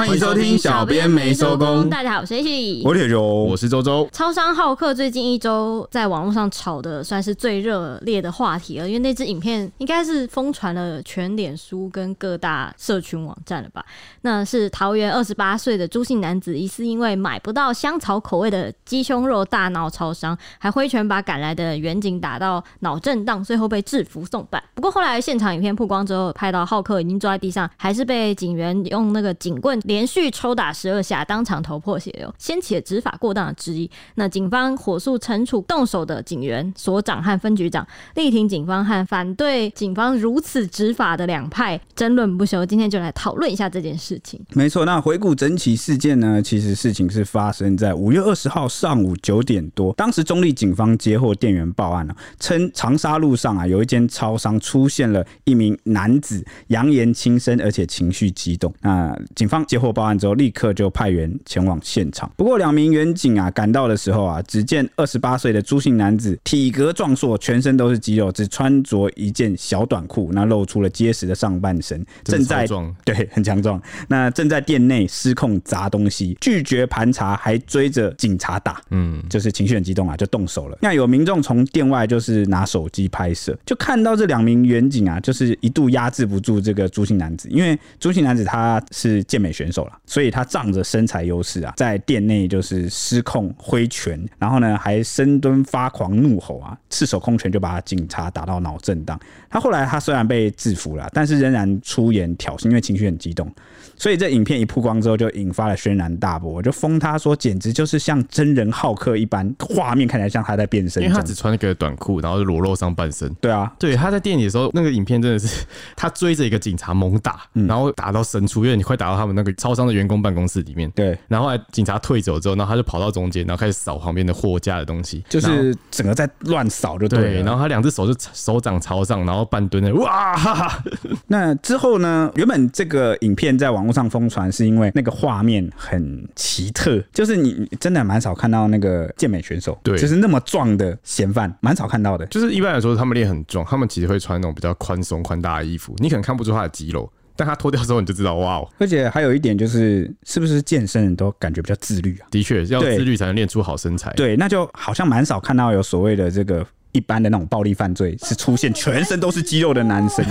欢迎收听小编没收工。大家好，我是 H，我是铁球，我是周周。超商浩克最近一周在网络上炒的算是最热烈的话题了，因为那支影片应该是疯传了全脸书跟各大社群网站了吧？那是桃园二十八岁的朱姓男子，疑似因为买不到香草口味的鸡胸肉大闹超商，还挥拳把赶来的员警打到脑震荡，最后被制服送办。不过后来现场影片曝光之后，拍到浩克已经坐在地上，还是被警员用那个警棍。连续抽打十二下，当场头破血流，掀起了执法过当的质疑。那警方火速惩处动手的警员、所长和分局长，力挺警方和反对警方如此执法的两派争论不休。今天就来讨论一下这件事情。没错，那回顾整起事件呢，其实事情是发生在五月二十号上午九点多。当时中坜警方接获店员报案了，称长沙路上啊有一间超商出现了一名男子，扬言轻生，而且情绪激动。那警方。接获报案之后，立刻就派员前往现场。不过，两名员警啊赶到的时候啊，只见二十八岁的朱姓男子体格壮硕，全身都是肌肉，只穿着一件小短裤，那露出了结实的上半身，正在对很强壮。那正在店内失控砸东西，拒绝盘查，还追着警察打，嗯，就是情绪很激动啊，就动手了。那有民众从店外就是拿手机拍摄，就看到这两名员警啊，就是一度压制不住这个朱姓男子，因为朱姓男子他是健美。选手了，所以他仗着身材优势啊，在店内就是失控挥拳，然后呢还深蹲发狂怒吼啊，赤手空拳就把警察打到脑震荡。他后来他虽然被制服了，但是仍然出言挑衅，因为情绪很激动。所以这影片一曝光之后，就引发了轩然大波。我就封他说，简直就是像真人浩克一般，画面看起来像他在变身。因为他只穿那个短裤，然后就裸露上半身。对啊，对，他在店里的时候，那个影片真的是 他追着一个警察猛打，然后打到深处，因为你快打到他们那个超商的员工办公室里面。对，然后后来警察退走之后，然后他就跑到中间，然后开始扫旁边的货架的东西，就是整个在乱扫，就对，对。然后他两只手就手掌朝上，然后半蹲的，哇哈哈。那之后呢？原本这个影片在网络上疯传是。因为那个画面很奇特，就是你真的蛮少看到那个健美选手，对，就是那么壮的嫌犯，蛮少看到的。就是一般来说，他们练很壮，他们其实会穿那种比较宽松、宽大的衣服，你可能看不出他的肌肉，但他脱掉之后，你就知道，哇哦！而且还有一点就是，是不是健身人都感觉比较自律啊？的确，要自律才能练出好身材。对，那就好像蛮少看到有所谓的这个一般的那种暴力犯罪是出现全身都是肌肉的男生。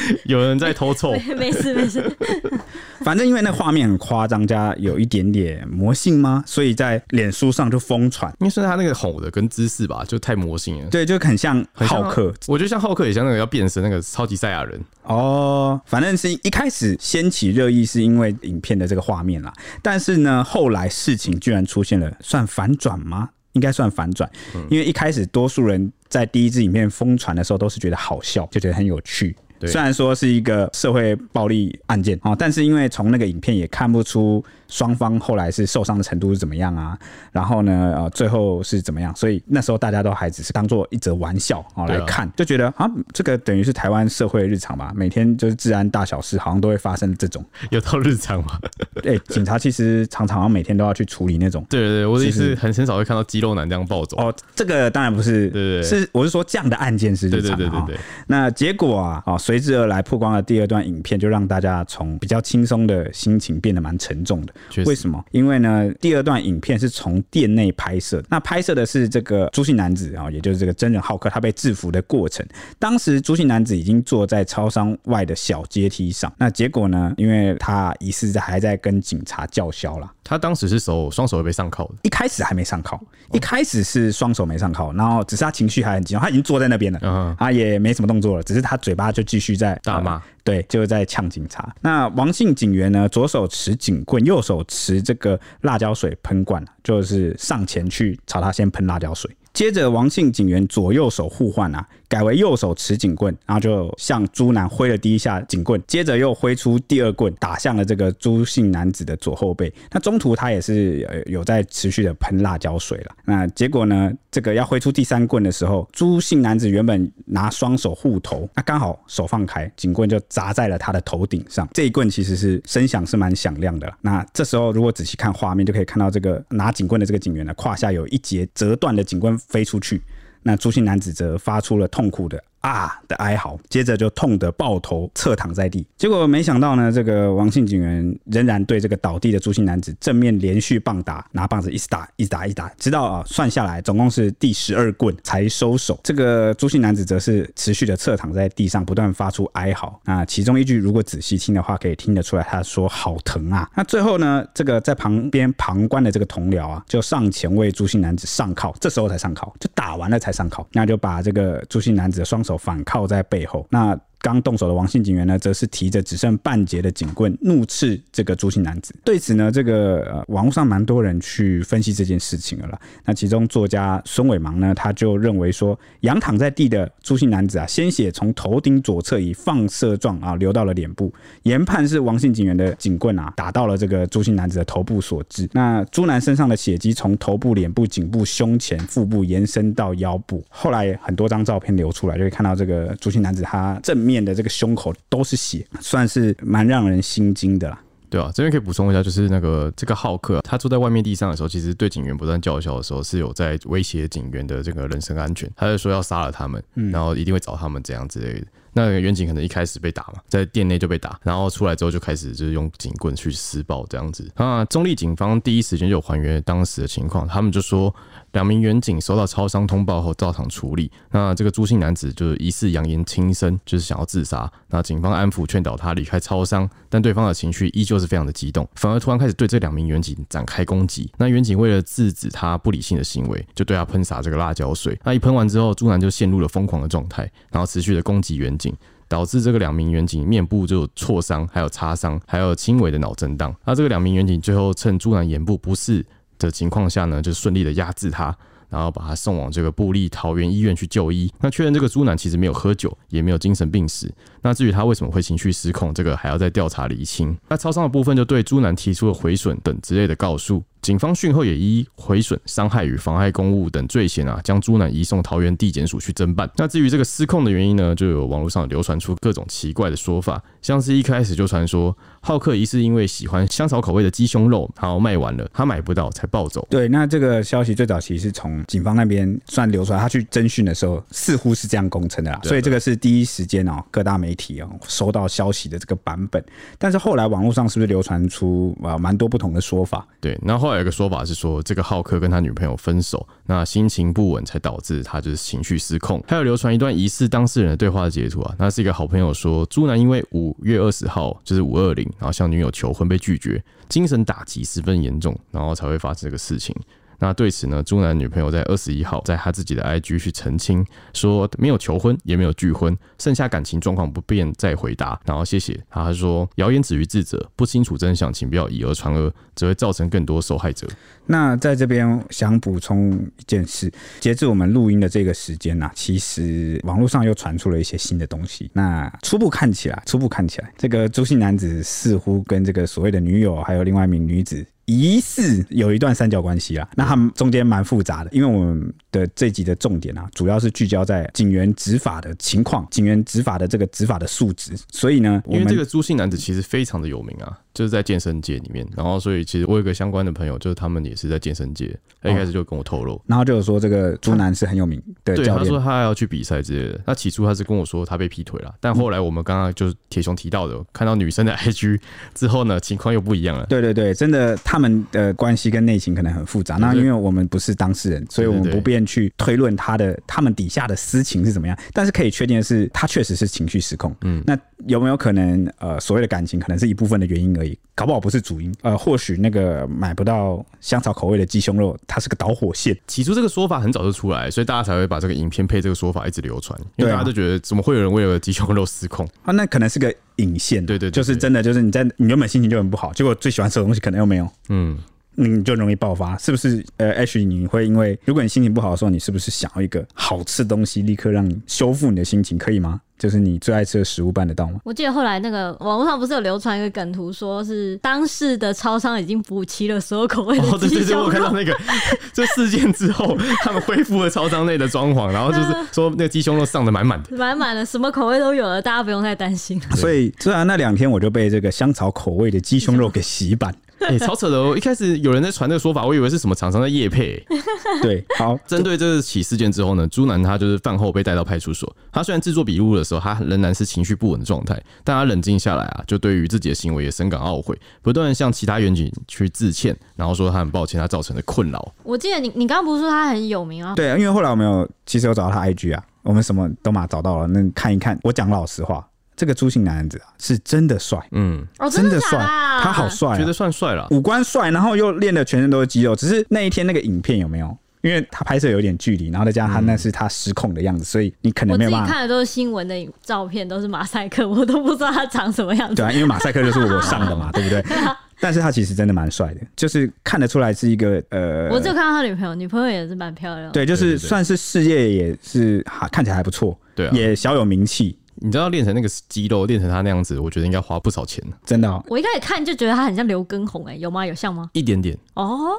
有人在偷臭，没事没事。反正因为那画面很夸张，加有一点点魔性吗？所以在脸书上就疯传。因为是他那个吼的跟姿势吧，就太魔性了。对，就很像浩克。我觉得像浩克，也像那个要变身那个超级赛亚人。哦，反正是一开始掀起热议，是因为影片的这个画面啦。但是呢，后来事情居然出现了，算反转吗？应该算反转，因为一开始多数人在第一支影片疯传的时候，都是觉得好笑，就觉得很有趣。虽然说是一个社会暴力案件啊，但是因为从那个影片也看不出双方后来是受伤的程度是怎么样啊，然后呢，呃，最后是怎么样，所以那时候大家都还只是当做一则玩笑啊。来看，就觉得啊，这个等于是台湾社会的日常吧，每天就是治安大小事，好像都会发生这种，有到日常吗？对，警察其实常常每天都要去处理那种，对对对，我的意思很很少会看到肌肉男这样暴走。哦，这个当然不是，对对，是我是说这样的案件是日常，对对对对，那结果啊，啊。随之而来曝光了第二段影片，就让大家从比较轻松的心情变得蛮沉重的。为什么？因为呢，第二段影片是从店内拍摄，那拍摄的是这个朱姓男子啊，也就是这个真人浩克，他被制服的过程。当时朱姓男子已经坐在超商外的小阶梯上，那结果呢，因为他疑似还在跟警察叫嚣了。他当时是手双手被上铐的，一开始还没上铐，一开始是双手没上铐，然后只是他情绪还很激动，他已经坐在那边了，嗯他也没什么动作了，只是他嘴巴就继续在大骂，对，就是在呛警察。那王姓警员呢，左手持警棍，右手持这个辣椒水喷罐，就是上前去朝他先喷辣椒水。接着，王姓警员左右手互换啊，改为右手持警棍，然后就向朱男挥了第一下警棍，接着又挥出第二棍，打向了这个朱姓男子的左后背。那中途他也是有在持续的喷辣椒水了。那结果呢，这个要挥出第三棍的时候，朱姓男子原本拿双手护头，那刚好手放开，警棍就砸在了他的头顶上。这一棍其实是声响是蛮响亮的。那这时候如果仔细看画面，就可以看到这个拿警棍的这个警员呢，胯下有一截折断的警棍。飞出去，那朱姓男子则发出了痛苦的啊的哀嚎，接着就痛得抱头侧躺在地。结果没想到呢，这个王姓警员仍然对这个倒地的朱姓男子正面连续棒打，拿棒子一直打，一打，一打，直到啊算下来总共是第十二棍才收手。这个朱姓男子则是持续的侧躺在地上，不断发出哀嚎。那其中一句如果仔细听的话，可以听得出来，他说好疼啊。那最后呢，这个在旁边旁观的这个同僚啊，就上前为朱姓男子上铐，这时候才上铐，就打完了才上铐，那就把这个朱姓男子的双手反靠在背后，那。刚动手的王姓警员呢，则是提着只剩半截的警棍，怒斥这个朱姓男子。对此呢，这个呃，网络上蛮多人去分析这件事情了啦。那其中作家孙伟芒呢，他就认为说，仰躺在地的朱姓男子啊，鲜血从头顶左侧以放射状啊流到了脸部，研判是王姓警员的警棍啊打到了这个朱姓男子的头部所致。那朱男身上的血迹从头部、脸部、颈部、胸前、腹部延伸到腰部。后来很多张照片流出来，就会看到这个朱姓男子他正面。面的这个胸口都是血，算是蛮让人心惊的啦。对啊，这边可以补充一下，就是那个这个浩克，他坐在外面地上的时候，其实对警员不断叫嚣的时候，是有在威胁警员的这个人身安全。他就说要杀了他们，然后一定会找他们这样之类的。那个员警可能一开始被打嘛，在店内就被打，然后出来之后就开始就是用警棍去施暴这样子。那中立警方第一时间就还原当时的情况，他们就说。两名员警收到超商通报后到场处理。那这个朱姓男子就是疑似扬言轻生，就是想要自杀。那警方安抚劝导他离开超商，但对方的情绪依旧是非常的激动，反而突然开始对这两名员警展开攻击。那员警为了制止他不理性的行为，就对他喷洒这个辣椒水。那一喷完之后，朱男就陷入了疯狂的状态，然后持续的攻击远景警，导致这个两名员警面部就有挫伤，还有擦伤，还有轻微的脑震荡。那这个两名员警最后趁朱楠眼部不适的情况下呢，就顺利的压制他，然后把他送往这个布利桃园医院去就医。那确认这个朱楠其实没有喝酒，也没有精神病史。那至于他为什么会情绪失控，这个还要再调查厘清。那超商的部分就对朱南提出了毁损等之类的告诉。警方讯后也依毁损、伤害与妨害公务等罪嫌啊，将朱南移送桃园地检署去侦办。那至于这个失控的原因呢，就有网络上流传出各种奇怪的说法，像是一开始就传说浩克疑似因为喜欢香草口味的鸡胸肉，然后卖完了，他买不到才暴走。对，那这个消息最早其实是从警方那边算流出来，他去侦讯的时候似乎是这样供称的啦。所以这个是第一时间哦，各大媒媒体啊收到消息的这个版本。但是后来网络上是不是流传出啊蛮多不同的说法？对，那后来有个说法是说，这个浩克跟他女朋友分手，那心情不稳才导致他就是情绪失控。还有流传一段疑似当事人的对话的截图啊，那是一个好朋友说，朱楠因为五月二十号就是五二零，然后向女友求婚被拒绝，精神打击十分严重，然后才会发生这个事情。那对此呢，朱男女朋友在二十一号在他自己的 IG 去澄清，说没有求婚，也没有拒婚，剩下感情状况不便再回答。然后谢谢他，他说谣言止于智者，不清楚真相，请不要以讹传讹，只会造成更多受害者。那在这边想补充一件事，截至我们录音的这个时间呢、其实网络上又传出了一些新的东西。那初步看起来，初步看起来，这个朱姓男子似乎跟这个所谓的女友还有另外一名女子。疑似有一段三角关系啊，那他们中间蛮复杂的，因为我们的这集的重点啊，主要是聚焦在警员执法的情况，警员执法的这个执法的素质，所以呢，因为这个朱姓男子其实非常的有名啊。就是在健身界里面，然后所以其实我有个相关的朋友，就是他们也是在健身界，他一开始就跟我透露，然后就是说这个朱男是很有名的教练，对，他说他要去比赛之类的。那起初他是跟我说他被劈腿了，但后来我们刚刚就是铁雄提到的，看到女生的 IG 之后呢，情况又不一样了。对对对，真的他们的关系跟内情可能很复杂。那因为我们不是当事人，所以我们不便去推论他的他们底下的私情是怎么样。但是可以确定的是，他确实是情绪失控。嗯，那有没有可能呃，所谓的感情可能是一部分的原因而已？搞不好不是主因，呃，或许那个买不到香草口味的鸡胸肉，它是个导火线。起初这个说法很早就出来，所以大家才会把这个影片配这个说法一直流传，因为大家都觉得怎么会有人为了鸡胸肉失控啊？那可能是个引线，对对，对，就是真的，就是你在你原本心情就很不好，结果最喜欢吃的东西可能又没有，嗯，你就容易爆发，是不是？呃，Ashley，你会因为如果你心情不好的时候，你是不是想要一个好吃的东西，立刻让你修复你的心情，可以吗？就是你最爱吃的食物办得到吗？我记得后来那个网络上不是有流传一个梗图，说是当时的超商已经补齐了所有口味。哦，对对对，我看到那个 这事件之后，他们恢复了超商内的装潢，然后就是说那个鸡胸肉上的满满的，满满的，什么口味都有了，大家不用太担心。所以，虽然那两天我就被这个香草口味的鸡胸肉给洗版。哎、欸，超扯的哦！一开始有人在传这个说法，我以为是什么厂商在夜配、欸。对，好，针对这起事件之后呢，朱楠他就是饭后被带到派出所。他虽然制作笔录的时候，他仍然是情绪不稳的状态，但他冷静下来啊，就对于自己的行为也深感懊悔，不断向其他员警去致歉，然后说他很抱歉他造成的困扰。我记得你，你刚刚不是说他很有名啊？对啊，因为后来我们有其实有找到他 IG 啊，我们什么都嘛找到了，那看一看。我讲老实话。这个朱姓男子啊，是真的帅，嗯，真的帅，他好帅，觉得算帅了，五官帅，然后又练的全身都是肌肉。只是那一天那个影片有没有？因为他拍摄有点距离，然后再加上他那是他失控的样子，所以你可能没有办法。我自己看的都是新闻的照片，都是马赛克，我都不知道他长什么样子。对啊，因为马赛克就是我上的嘛，对不对？但是他其实真的蛮帅的，就是看得出来是一个呃，我就看到他女朋友，女朋友也是蛮漂亮的。对，就是算是事业也是看起来还不错，对，也小有名气。你知道练成那个肌肉，练成他那样子，我觉得应该花不少钱，真的、哦。我一开始看就觉得他很像刘畊宏，哎，有吗？有像吗？一点点。哦，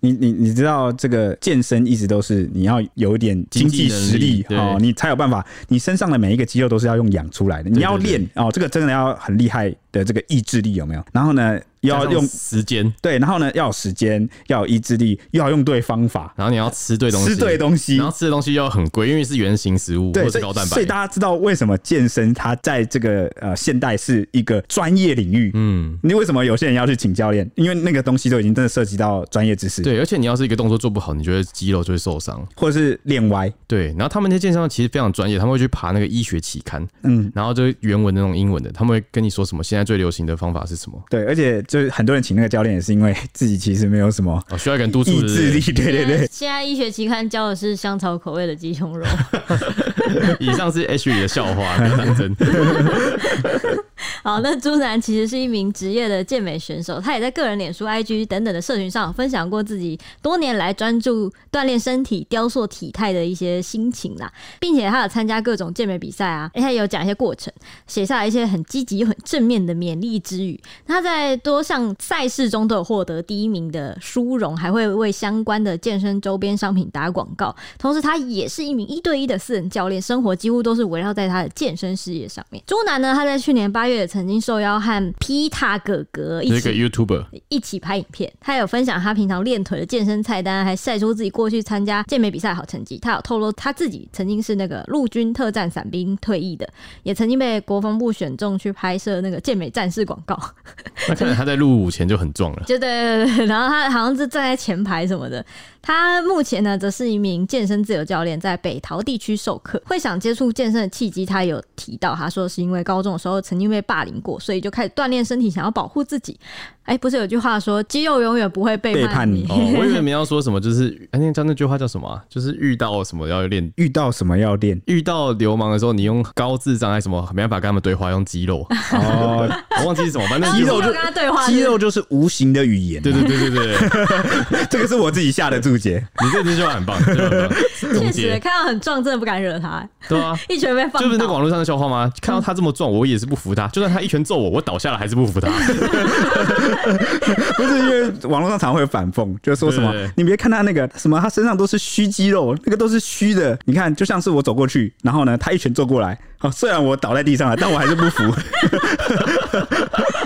你你你知道这个健身一直都是你要有一点经济实力哦，你才有办法，你身上的每一个肌肉都是要用养出来的，你要练哦，这个真的要很厉害的这个意志力有没有？然后呢？要用时间，对，然后呢，要有时间，要有意志力，又要用对方法，然后你要吃对东西，吃对东西，然后吃的东西又很贵，因为是原型食物，对，或是高蛋白。所以大家知道为什么健身它在这个呃现代是一个专业领域？嗯，你为什么有些人要去请教练？因为那个东西都已经真的涉及到专业知识。对，而且你要是一个动作做不好，你觉得肌肉就会受伤，或者是练歪。对，然后他们那些健身其实非常专业，他们会去爬那个医学期刊，嗯，然后就原文的那种英文的，他们会跟你说什么现在最流行的方法是什么？对，而且就是很多人请那个。教练也是因为自己其实没有什么需要一个人督促意志力，对对对。现在医学期刊教的是香草口味的鸡胸肉。以上是 H 里的笑话，没当真。好，那朱南其实是一名职业的健美选手，他也在个人脸书、IG 等等的社群上分享过自己多年来专注锻炼身体、雕塑体态的一些心情啦，并且他有参加各种健美比赛啊，他也有讲一些过程，写下来一些很积极又很正面的勉励之语。他在多项赛事中都有获得第一名的殊荣，还会为相关的健身周边商品打广告。同时，他也是一名一对一的私人教练，生活几乎都是围绕在他的健身事业上面。朱南呢，他在去年八月。曾经受邀和皮塔哥哥一起，一个 YouTuber 一起拍影片，他有分享他平常练腿的健身菜单，还晒出自己过去参加健美比赛好成绩。他有透露他自己曾经是那个陆军特战伞兵退役的，也曾经被国防部选中去拍摄那个健美战士广告。那看来他在入伍前就很壮了，就对对对，然后他好像是站在前排什么的。他目前呢，则是一名健身自由教练，在北桃地区授课。会想接触健身的契机，他有提到，他说是因为高中的时候曾经被霸凌过，所以就开始锻炼身体，想要保护自己。哎、欸，不是有句话说，肌肉永远不会背叛你。叛你 哦，我以为你要说什么，就是哎，那叫那句话叫什么、啊？就是遇到什么要练，遇到什么要练，遇到流氓的时候，你用高智障还是什么，没办法跟他们对话，用肌肉。哦，我忘记是什么，反正肌肉就跟他对话，肌肉就是无形的语言。对对对对对，这个是我自己下的注解。你这句话很棒，确实看到很壮，真的不敢惹他。对啊，一拳被放。就是那个网络上的笑话吗？看到他这么壮，我也是不服他。就算他一拳揍我，我倒下了还是不服他。不是因为网络上常常会有反讽，就是说什么你别看他那个什么，他身上都是虚肌肉，那个都是虚的。你看，就像是我走过去，然后呢，他一拳揍过来，好，虽然我倒在地上了，但我还是不服。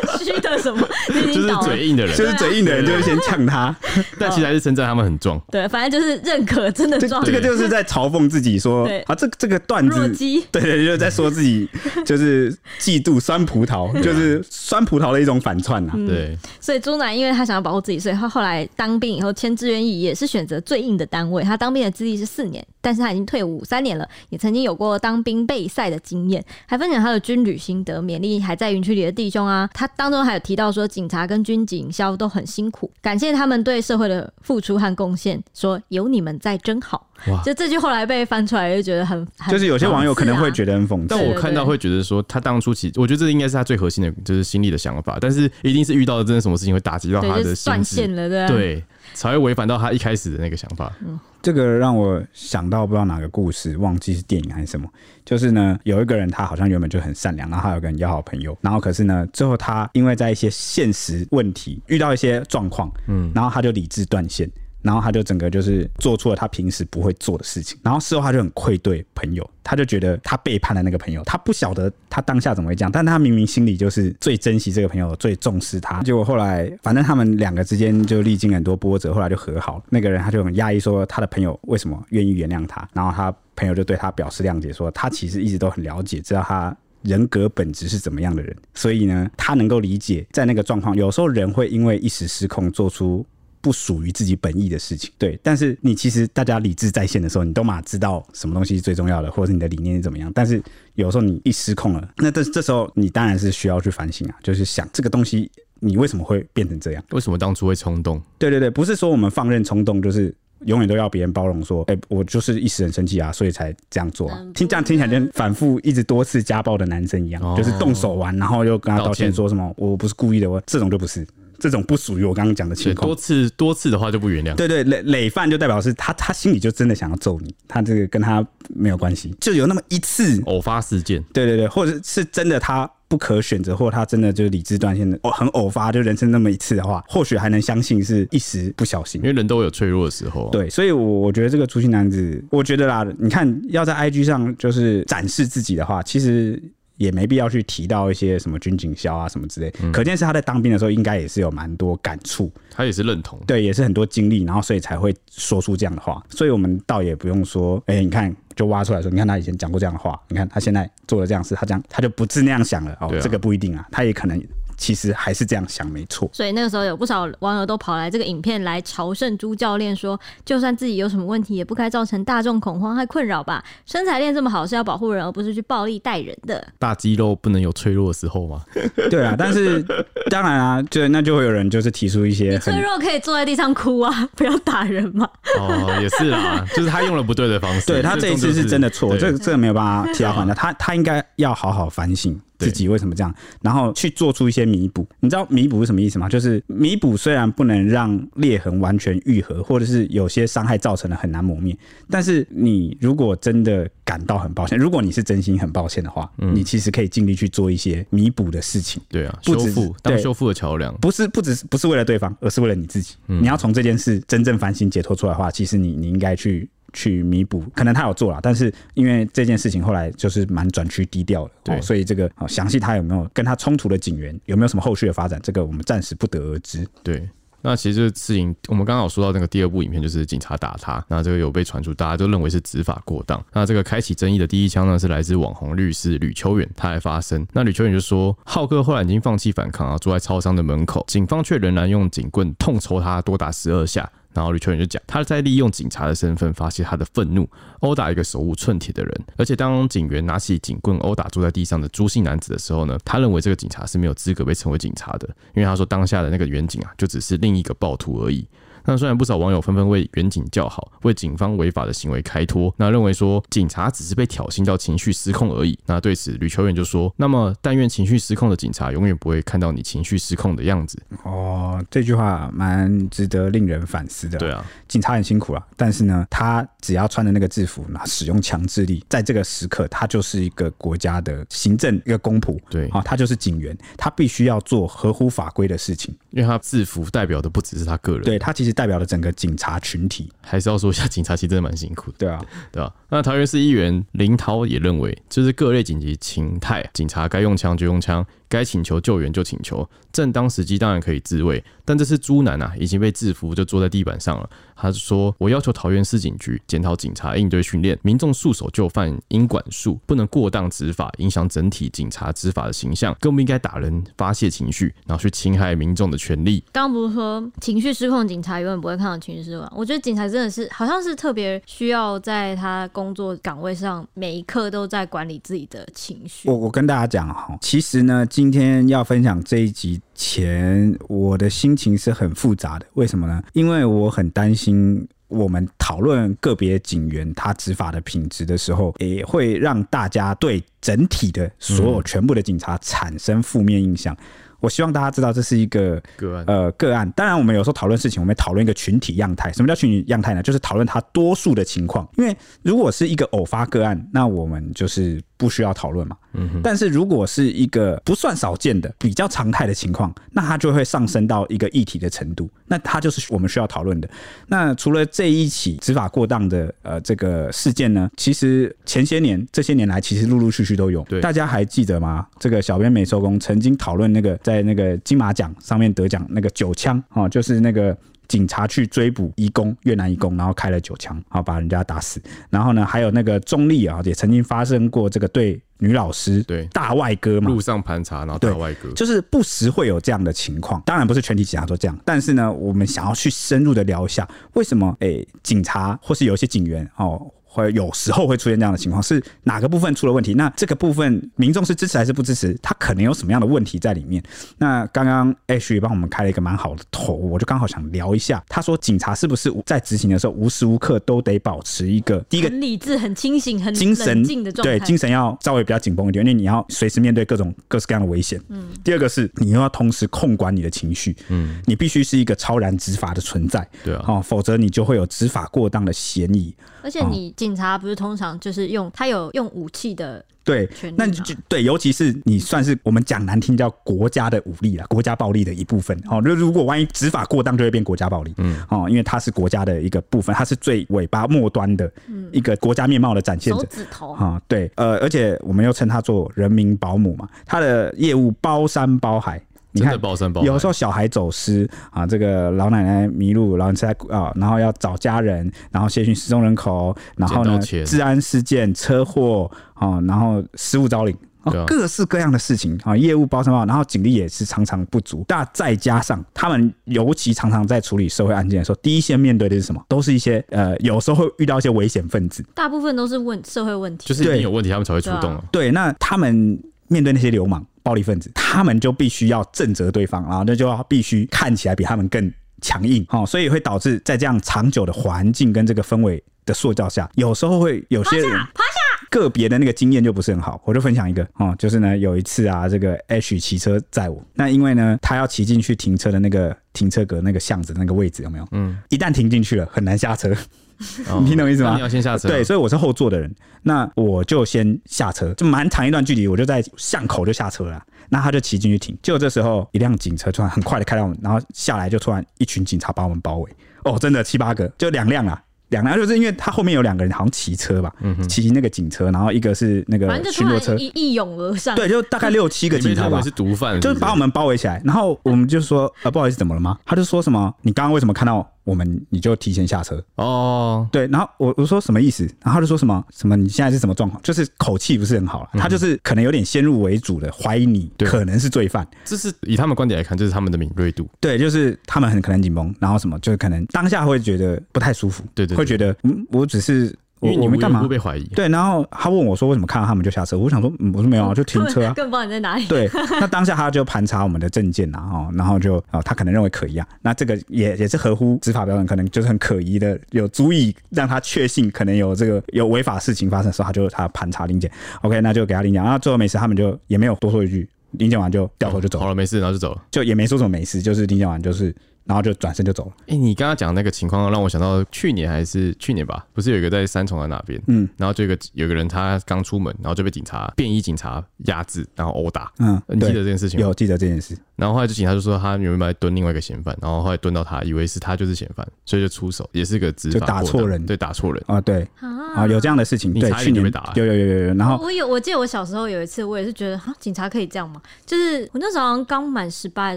虚的什么？就是嘴硬的人，就是嘴硬的人就会先呛他，但其实还是称赞他们很壮。对，反正就是认可真的壮。这个就是在嘲讽自己说啊，这这个段子，对对，就是在说自己就是嫉妒酸葡萄，就是酸葡萄的一种反串呐。对，所以朱楠因为他想要保护自己，所以他后来当兵以后签志愿役，也是选择最硬的单位。他当兵的资历是四年，但是他已经退伍三年了，也曾经有过当兵备赛的经验，还分享他的军旅心得，勉励还在营区里的弟兄啊。他当中还有提到说，警察跟军警消都很辛苦，感谢他们对社会的付出和贡献，说有你们在真好。哇，就这句后来被翻出来，就觉得很，就是有些网友可能会觉得很讽刺，但我看到会觉得说，他当初其实我觉得这应该是他最核心的，就是心里的想法，但是一定是遇到了真的什么事情会打击到他的心，断线了，对，对，才会违反到他一开始的那个想法。嗯，这个让我想到不知道哪个故事，忘记是电影还是什么，就是呢，有一个人他好像原本就很善良，然后他有个人要好朋友，然后可是呢，最后他因为在一些现实问题遇到一些状况，嗯，然后他就理智断线。然后他就整个就是做出了他平时不会做的事情，然后事后他就很愧对朋友，他就觉得他背叛了那个朋友，他不晓得他当下怎么会这样，但他明明心里就是最珍惜这个朋友，最重视他。结果后来，反正他们两个之间就历经很多波折，后来就和好了。那个人他就很压抑说，他的朋友为什么愿意原谅他？然后他朋友就对他表示谅解，说他其实一直都很了解，知道他人格本质是怎么样的人，所以呢，他能够理解在那个状况，有时候人会因为一时失控做出不属于自己本意的事情。对，但是你其实大家理智在线的时候，你都嘛知道什么东西是最重要的，或者是你的理念是怎么样。但是有时候你一失控了，那这这时候你当然是需要去反省啊，就是想这个东西你为什么会变成这样？为什么当初会冲动？对对对，不是说我们放任冲动，就是。永远都要别人包容，说，哎、欸，我就是一时很生气啊，所以才这样做啊。听这样听起来，跟反复一直多次家暴的男生一样，哦、就是动手完，然后又跟他道歉，说什么我不是故意的，我这种就不是，这种不属于我刚刚讲的情况。多次多次的话就不原谅。对对，累累犯就代表是他他心里就真的想要揍你，他这个跟他没有关系，就有那么一次偶发事件。对对对，或者是真的他。不可选择，或他真的就是理智断线的，哦，很偶发，就人生那么一次的话，或许还能相信是一时不小心，因为人都有脆弱的时候。对，所以，我我觉得这个粗心男子，我觉得啦，你看要在 IG 上就是展示自己的话，其实。也没必要去提到一些什么军警校啊什么之类，嗯、可见是他在当兵的时候应该也是有蛮多感触，他也是认同，对，也是很多经历，然后所以才会说出这样的话。所以我们倒也不用说，哎、欸，你看就挖出来说，你看他以前讲过这样的话，你看他现在做了这样事，他这样他就不是那样想了。哦，啊、这个不一定啊，他也可能。其实还是这样想，没错。所以那个时候有不少网友都跑来这个影片来朝圣朱教练，说就算自己有什么问题，也不该造成大众恐慌和困扰吧。身材练这么好是要保护人，而不是去暴力待人的。大肌肉不能有脆弱的时候吗？对啊，但是当然啊，就那就会有人就是提出一些脆弱可以坐在地上哭啊，不要打人嘛。哦，也是啊，就是他用了不对的方式。对，他这一次是真的错，这个这个没有办法替他还的，他他应该要好好反省。自己为什么这样，然后去做出一些弥补。你知道弥补是什么意思吗？就是弥补虽然不能让裂痕完全愈合，或者是有些伤害造成了很难磨灭，但是你如果真的感到很抱歉，如果你是真心很抱歉的话，嗯、你其实可以尽力去做一些弥补的事情。对啊，修复当修复的桥梁，不是不只是不是为了对方，而是为了你自己。嗯、你要从这件事真正反省解脱出来的话，其实你你应该去。去弥补，可能他有做了，但是因为这件事情后来就是蛮转趋低调的，对，所以这个详细他有没有跟他冲突的警员，有没有什么后续的发展，这个我们暂时不得而知。对，那其实这个事情，我们刚刚有说到那个第二部影片，就是警察打他，那这个有被传出，大家都认为是执法过当。那这个开启争议的第一枪呢，是来自网红律师吕秋远，他来发声。那吕秋远就说，浩哥后来已经放弃反抗啊，坐在超商的门口，警方却仍然用警棍痛抽他多达十二下。然后吕秋远就讲，他在利用警察的身份发泄他的愤怒，殴打一个手无寸铁的人。而且当警员拿起警棍殴打坐在地上的朱姓男子的时候呢，他认为这个警察是没有资格被称为警察的，因为他说当下的那个远景啊，就只是另一个暴徒而已。那虽然不少网友纷纷为远景叫好，为警方违法的行为开脱，那认为说警察只是被挑衅到情绪失控而已。那对此吕秋远就说：“那么但愿情绪失控的警察永远不会看到你情绪失控的样子。”哦，这句话蛮值得令人反思的。对啊，警察很辛苦啊，但是呢，他只要穿着那个制服，那使用强制力，在这个时刻，他就是一个国家的行政一个公仆。对啊，他就是警员，他必须要做合乎法规的事情，因为他制服代表的不只是他个人，对他其实。代表了整个警察群体，还是要说一下，警察其实真的蛮辛苦的。对啊，对吧？那桃园市议员林涛也认为，就是各类紧急情态，警察该用枪就用枪。该请求救援就请求，正当时机当然可以自卫，但这次朱男啊已经被制服就坐在地板上了。他说：“我要求桃园市警局检讨警察应对训练，民众束手就犯应管束，不能过当执法，影响整体警察执法的形象，更不应该打人发泄情绪，然后去侵害民众的权利。”刚刚不是说情绪失控警察永远不会看到情绪失控？我觉得警察真的是好像是特别需要在他工作岗位上每一刻都在管理自己的情绪。我我跟大家讲哈，其实呢。今天要分享这一集前，我的心情是很复杂的。为什么呢？因为我很担心，我们讨论个别警员他执法的品质的时候，也会让大家对整体的所有全部的警察产生负面印象。我希望大家知道，这是一个个案，呃，个案。当然，我们有时候讨论事情，我们讨论一个群体样态。什么叫群体样态呢？就是讨论它多数的情况。因为如果是一个偶发个案，那我们就是不需要讨论嘛。嗯，但是如果是一个不算少见的、比较常态的情况，那它就会上升到一个议题的程度，那它就是我们需要讨论的。那除了这一起执法过当的呃这个事件呢，其实前些年这些年来，其实陆陆续续都有。对，大家还记得吗？这个小编美收工，曾经讨论那个在那个金马奖上面得奖那个九枪哦，就是那个。警察去追捕移工，越南移工，然后开了九枪，好把人家打死。然后呢，还有那个中立啊，也曾经发生过这个对女老师对大外哥嘛，路上盘查，然后大外哥，就是不时会有这样的情况。当然不是全体警察都这样，但是呢，我们想要去深入的聊一下，为什么诶、欸，警察或是有一些警员哦。会有时候会出现这样的情况，是哪个部分出了问题？那这个部分民众是支持还是不支持？他可能有什么样的问题在里面？那刚刚 Ash 也帮我们开了一个蛮好的头，我就刚好想聊一下。他说，警察是不是在执行的时候无时无刻都得保持一个第一个很理智、很清醒、很精神静的状态？对，精神要稍微比较紧绷一点，因为你要随时面对各种各式各样的危险。嗯。第二个是你又要同时控管你的情绪。嗯。你必须是一个超然执法的存在。对啊。哦，否则你就会有执法过当的嫌疑。而且你警察不是通常就是用他有用武器的对，那就对，尤其是你算是我们讲难听叫国家的武力了，国家暴力的一部分。哦，如如果万一执法过当，就会变国家暴力。嗯，哦，因为它是国家的一个部分，它是最尾巴末端的一个国家面貌的展现者。手指头啊，对，呃，而且我们又称它做人民保姆嘛，它的业务包山包海。你看，有时候小孩走失啊，这个老奶奶迷路，老人在啊，然后要找家人，然后协寻失踪人口，然后呢，治安事件、车祸啊，然后失物招领啊，各式各样的事情啊，业务包山包，然后警力也是常常不足。那再加上他们尤其常常在处理社会案件的时候，第一线面对的是什么？都是一些呃，有时候会遇到一些危险分子，大部分都是问社会问题，就是你有问题，他们才会出动啊。对，那他们面对那些流氓。暴力分子，他们就必须要震慑对方，然后那就要必须看起来比他们更强硬，哦，所以会导致在这样长久的环境跟这个氛围的塑造下，有时候会有些人趴下，个别的那个经验就不是很好。我就分享一个，哦，就是呢有一次啊，这个 H 骑车载我，那因为呢他要骑进去停车的那个停车格那个巷子那个位置有没有？嗯，一旦停进去了，很难下车。你听懂意思吗？你要先下车。对，所以我是后座的人，那我就先下车，就蛮长一段距离，我就在巷口就下车了。那他就骑进去停，结果这时候一辆警车突然很快的开到我们，然后下来就突然一群警察把我们包围。哦，真的七八个，就两辆啊，两辆，就是因为他后面有两个人好像骑车吧，骑那个警车，然后一个是那个巡逻车，一一拥而上。对，就大概六七个警察吧，是毒贩，就是把我们包围起来。然后我们就说，呃，不好意思，怎么了吗？他就说什么，你刚刚为什么看到？我们你就提前下车哦，对，然后我我说什么意思？然后他就说什么什么你现在是什么状况？就是口气不是很好了，他就是可能有点先入为主的怀疑你可能是罪犯。这是以他们观点来看，这是他们的敏锐度。对，就是他们很可能紧绷，然后什么就是可能当下会觉得不太舒服，对对，会觉得嗯，我只是。我你们干嘛？被怀疑？对，然后他问我说：“为什么看到他们就下车？”我想说：“嗯，我说没有啊，就停车啊。”更不知道你在哪里。对，那当下他就盘查我们的证件呐，哦，然后就哦，他可能认为可疑啊。那这个也也是合乎执法标准，可能就是很可疑的，有足以让他确信可能有这个有违法事情发生的时候，他就他盘查临检。OK，那就给他临检。然后最后没事，他们就也没有多说一句，临检完就掉头就走了。好了，没事，然后就走了，就也没说什么没事，就是临检完就是。然后就转身就走了。哎、欸，你刚刚讲那个情况让我想到去年还是去年吧，不是有一个在三重的那边，嗯，然后就有个有个人他刚出门，然后就被警察便衣警察压制，然后殴打。嗯，你记得这件事情吗？有记得这件事。然后后来就警察就说他有没有来蹲另外一个嫌犯，然后后来蹲到他，以为是他就是嫌犯，所以就出手，也是个执法，就打错人，对，打错人。啊，对啊，有这样的事情，对，去年被打，有有有有有。然后我有，我记得我小时候有一次，我也是觉得哈，警察可以这样吗？就是我那时候好像刚满十八，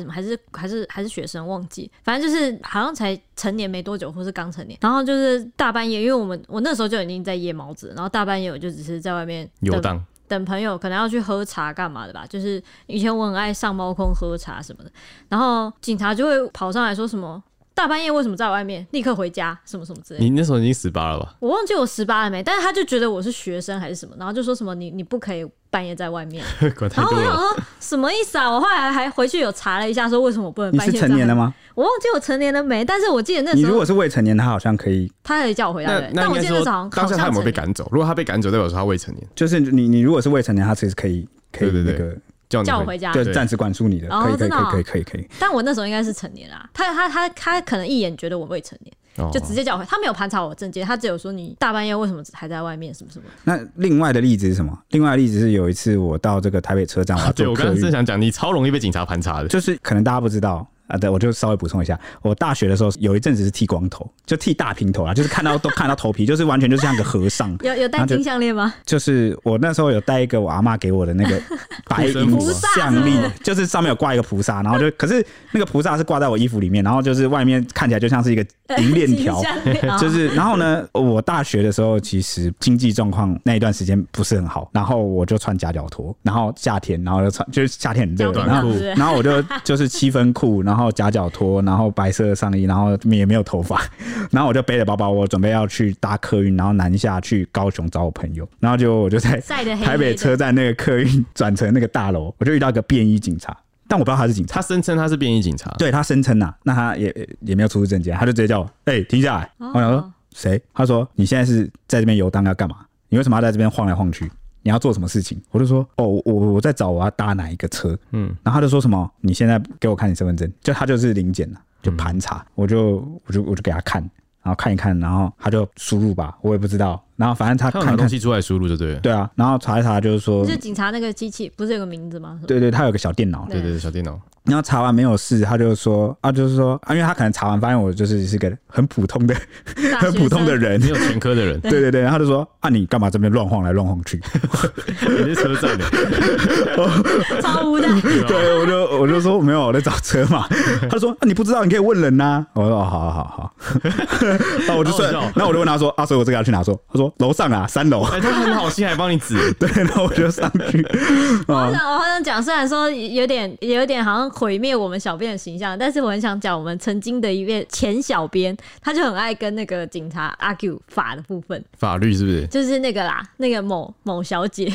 还是还是还是还是学生，忘记，反正就是。好像才成年没多久，或是刚成年，然后就是大半夜，因为我们我那时候就已经在夜猫子，然后大半夜我就只是在外面游荡，等朋友，可能要去喝茶干嘛的吧。就是以前我很爱上猫空喝茶什么的，然后警察就会跑上来说什么。大半夜为什么在外面？立刻回家，什么什么之类的。你那时候已经十八了吧？我忘记我十八了没，但是他就觉得我是学生还是什么，然后就说什么你你不可以半夜在外面。管太多了。然后我想说什么意思啊？我后来还回去有查了一下，说为什么我不能半夜在外面。你是成年了吗？我忘记我成年了没，但是我记得那时候。你如果是未成年，他好像可以。他可以叫我回来。那那应该说，当时他有没有被赶走？如果他被赶走，代表说他未成年。就是你你如果是未成年，他其实可以可以那个。对对对叫，叫我回家，就暂时管束你的，可以可以可以可以可以。但我那时候应该是成年啊，他他他他可能一眼觉得我未成年，哦就直接叫我回。他没有盘查我证件，他只有说你大半夜为什么还在外面，什么什么。那另外的例子是什么？另外的例子是有一次我到这个台北车站，我对我刚刚正想讲，你超容易被警察盘查的。就是可能大家不知道。啊，对，我就稍微补充一下，我大学的时候有一阵子是剃光头，就剃大平头啊，就是看到都看到头皮，就是完全就像个和尚。有有戴金项链吗？就是我那时候有戴一个我阿妈给我的那个白银项链，就是上面有挂一个菩萨，然后就可是那个菩萨是挂在我衣服里面，然后就是外面看起来就像是一个 银链条，就是然后呢，我大学的时候其实经济状况那一段时间不是很好，然后我就穿夹脚拖，然后夏天，然后就穿就是夏天很热，然后然后我就就是七分裤，然后。夹脚拖，然后白色的上衣，然后也没有头发，然后我就背着包包，我准备要去搭客运，然后南下去高雄找我朋友，然后就我就在台北车站那个客运转乘那个大楼，我就遇到一个便衣警察，但我不知道他是警察，他声称他是便衣警察，对他声称呐，那他也也没有出示证件，他就直接叫我，哎、欸，停下来，哦、我想说谁？他说你现在是在这边游荡要干嘛？你为什么要在这边晃来晃去？你要做什么事情？我就说哦，我我在找我要搭哪一个车，嗯，然后他就说什么，你现在给我看你身份证，就他就是临检了，就盘查，我就我就我就给他看，然后看一看，然后他就输入吧，我也不知道。然后反正他看看他东西出来输入就对了。对啊，然后查一查就是说，就警察那个机器不是有个名字吗？对对，他有个小电脑。对对对，小电脑。然后查完没有事，他就说啊，就是说啊，因为他可能查完发现我就是是个很普通的、很普通的人，没有前科的人。对对对，然后他就说啊，你干嘛这边乱晃来乱晃去？你是车站的，超无奈。对，我就我就说没有，我在找车嘛。他就说啊，你不知道，你可以问人呐。我说好好好好。那我就说，那我就问他说啊，所以我这个要去哪？说他说楼上啊，三楼。哎，他很好心，还帮你指。对，然后我就上去。我好想，我好想讲，虽然说有点有点好像。毁灭我们小编的形象，但是我很想讲我们曾经的一位前小编，他就很爱跟那个警察 argue 法的部分，法律是不是？就是那个啦，那个某某小姐。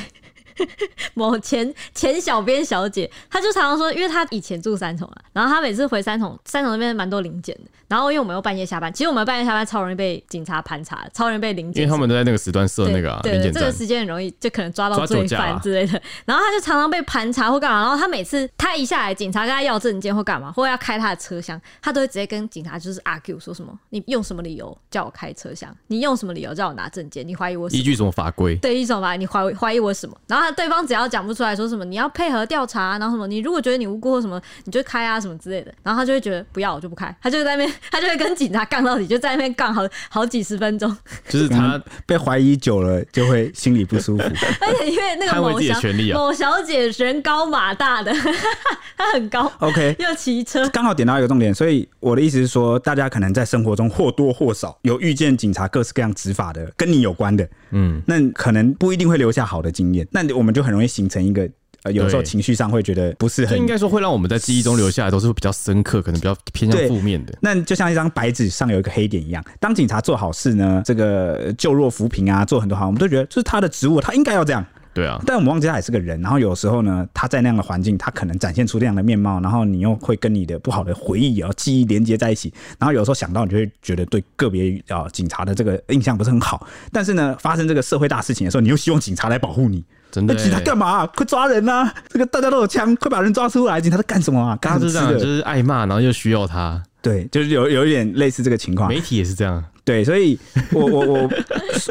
某前前小编小姐，她就常常说，因为她以前住三重啊，然后她每次回三重，三重那边蛮多零检的。然后因为我们又半夜下班，其实我们半夜下班超容易被警察盘查，超容易被零检，因为他们都在那个时段设那个对，对，这个时间很容易就可能抓到罪犯之类的。然后她就常常被盘查或干嘛。然后她每次她一下来，警察跟她要证件或干嘛，或要开她的车厢，她都会直接跟警察就是 argue 说什么：你用什么理由叫我开车厢？你用什么理由叫我拿证件？你怀疑我？依据什么法规？对，依据什么法？你怀怀疑我什么？然后他对方只要讲。不出来说什么，你要配合调查，然后什么，你如果觉得你无辜或什么，你就开啊什么之类的，然后他就会觉得不要，我就不开，他就在那边，他就会跟警察杠到底，就在那边杠好好几十分钟。就是他被怀疑久了，就会心里不舒服。而且因为那个某小、啊、某小姐人高马大的，她很高，OK，又骑车，刚好点到一个重点。所以我的意思是说，大家可能在生活中或多或少有遇见警察各式各样执法的，跟你有关的，嗯，那可能不一定会留下好的经验，那我们就很容易形成一个。呃，有时候情绪上会觉得不是很，应该说会让我们在记忆中留下来都是比较深刻，可能比较偏向负面的。那就像一张白纸上有一个黑点一样，当警察做好事呢，这个救弱扶贫啊，做很多好，我们都觉得这是他的职务，他应该要这样。对啊，但我们忘记他也是个人，然后有时候呢，他在那样的环境，他可能展现出这样的面貌，然后你又会跟你的不好的回忆啊、记忆连接在一起，然后有时候想到，你就会觉得对个别啊警察的这个印象不是很好。但是呢，发生这个社会大事情的时候，你又希望警察来保护你。真的、欸？警察干嘛、啊？快抓人啊！这个大家都有枪，快把人抓出来！警察在干什么啊？刚刚是这样，就是挨骂，然后又需要他。对，就是有有一点类似这个情况。媒体也是这样。对，所以我我我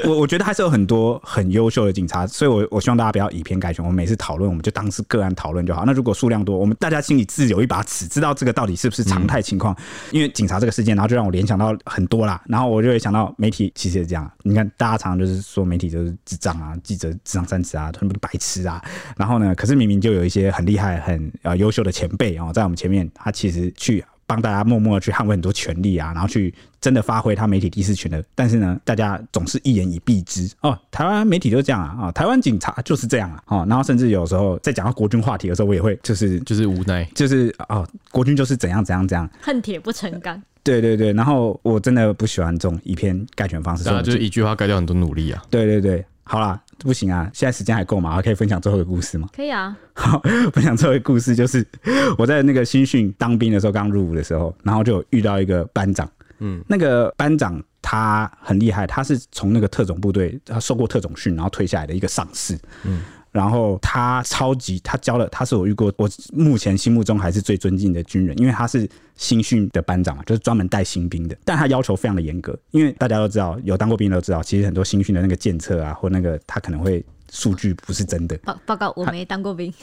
我我觉得还是有很多很优秀的警察，所以我我希望大家不要以偏概全。我们每次讨论，我们就当是个案讨论就好。那如果数量多，我们大家心里自有一把尺，知道这个到底是不是常态情况。嗯、因为警察这个事件，然后就让我联想到很多啦。然后我就会想到媒体其实也这样。你看，大家常常就是说媒体就是智障啊，记者智障三尺啊，全部都白痴啊。然后呢，可是明明就有一些很厉害、很呃优秀的前辈啊，在我们前面，他其实去。帮大家默默的去捍卫很多权利啊，然后去真的发挥他媒体第四权的，但是呢，大家总是一言以蔽之哦。台湾媒体就是这样啊，啊，台湾警察就是这样啊，哦，然后甚至有时候在讲到国军话题的时候，我也会就是就是无奈，就是哦，国军就是怎样怎样怎样，恨铁不成钢。对对对，然后我真的不喜欢这种以偏概全方式，啊，就是一句话盖掉很多努力啊。对对对。好啦，不行啊！现在时间还够吗？还可以分享最后一个故事吗？可以啊。好，分享最后一个故事就是我在那个新训当兵的时候，刚入伍的时候，然后就有遇到一个班长。嗯，那个班长他很厉害，他是从那个特种部队，他受过特种训，然后退下来的一个上士。嗯，然后他超级，他教了，他是我遇过我目前心目中还是最尊敬的军人，因为他是新训的班长嘛，就是专门带新兵的，但他要求非常的严格，因为大家都知道，有当过兵都知道，其实很多新训的那个检测啊，或那个他可能会。数据不是真的。报报告，我没当过兵。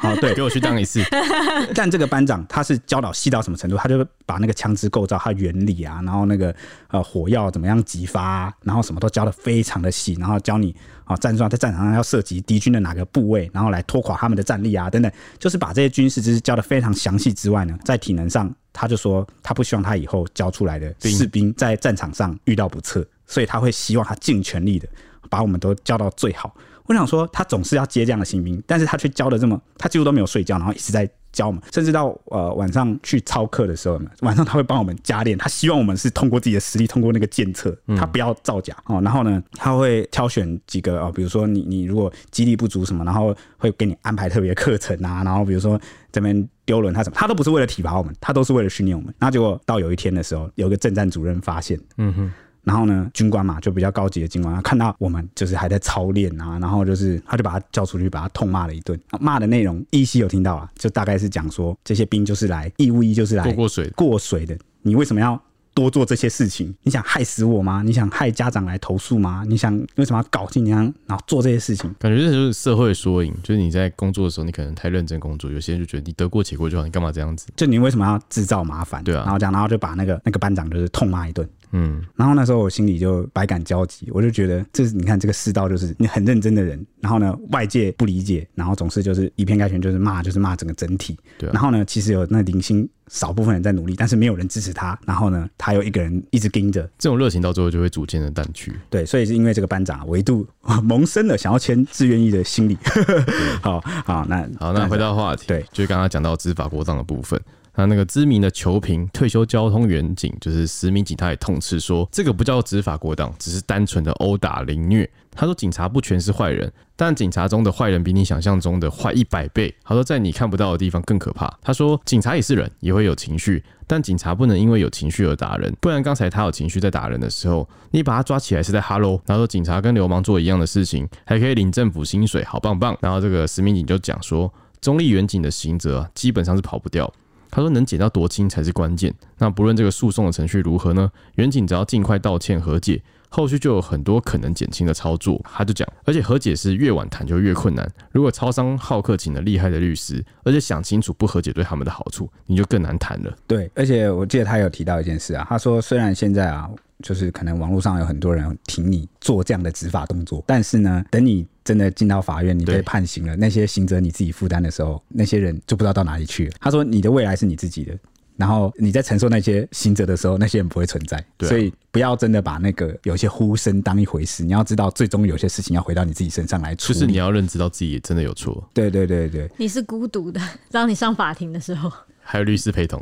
好，对，给我去当一次。但这个班长他是教导细到什么程度？他就把那个枪支构造、它原理啊，然后那个呃火药怎么样激发、啊，然后什么都教的非常的细，然后教你啊战术在战场上要射击敌军的哪个部位，然后来拖垮他们的战力啊等等，就是把这些军事知识教的非常详细之外呢，在体能上，他就说他不希望他以后教出来的士兵在战场上遇到不测，所以他会希望他尽全力的把我们都教到最好。我想说，他总是要接这样的新兵，但是他却教的这么，他几乎都没有睡觉，然后一直在教我们，甚至到呃晚上去操课的时候，晚上他会帮我们加练，他希望我们是通过自己的实力，通过那个检测，他不要造假哦。然后呢，他会挑选几个哦，比如说你你如果肌力不足什么，然后会给你安排特别课程啊，然后比如说这边丢轮他什么，他都不是为了体罚我们，他都是为了训练我们。然后结果到有一天的时候，有个政战主任发现，嗯哼。然后呢，军官嘛，就比较高级的军官，他看到我们就是还在操练啊，然后就是他就把他叫出去，把他痛骂了一顿。骂的内容依稀有听到啊，就大概是讲说这些兵就是来义务役，就是来过过水过水的。你为什么要多做这些事情？你想害死我吗？你想害家长来投诉吗？你想为什么要搞进去，然后做这些事情？感觉这就是社会缩影，就是你在工作的时候，你可能太认真工作，有些人就觉得你得过且过就好，你干嘛这样子？就你为什么要制造麻烦？对啊，然后这样，然后就把那个那个班长就是痛骂一顿。嗯，然后那时候我心里就百感交集，我就觉得这是你看这个世道，就是你很认真的人，然后呢外界不理解，然后总是就是以偏概全，就是骂就是骂整个整体。对、啊，然后呢其实有那零星少部分人在努力，但是没有人支持他，然后呢他又一个人一直盯着，这种热情到最后就会逐渐的淡去。对，所以是因为这个班长唯独萌生了想要签志愿役的心理。好好，那好，那回到话题，对，就是刚刚讲到执法过当的部分。那那个知名的球评、退休交通员警，就是实名警，他也痛斥说，这个不叫执法过当，只是单纯的殴打凌虐。他说，警察不全是坏人，但警察中的坏人比你想象中的坏一百倍。他说，在你看不到的地方更可怕。他说，警察也是人，也会有情绪，但警察不能因为有情绪而打人，不然刚才他有情绪在打人的时候，你把他抓起来是在哈喽。他说，警察跟流氓做一样的事情，还可以领政府薪水，好棒棒。然后这个实名警就讲说，中立员警的刑责基本上是跑不掉。他说：“能减到多轻才是关键。那不论这个诉讼的程序如何呢？远景只要尽快道歉和解，后续就有很多可能减轻的操作。”他就讲，而且和解是越晚谈就越困难。如果超商好客请了厉害的律师，而且想清楚不和解对他们的好处，你就更难谈了。对，而且我记得他有提到一件事啊，他说虽然现在啊。就是可能网络上有很多人挺你做这样的执法动作，但是呢，等你真的进到法院，你被判刑了，那些刑责你自己负担的时候，那些人就不知道到哪里去了。他说，你的未来是你自己的，然后你在承受那些刑责的时候，那些人不会存在。所以不要真的把那个有些呼声当一回事。你要知道，最终有些事情要回到你自己身上来处理。就是你要认知到自己真的有错。对对对对，你是孤独的，当你上法庭的时候，还有律师陪同。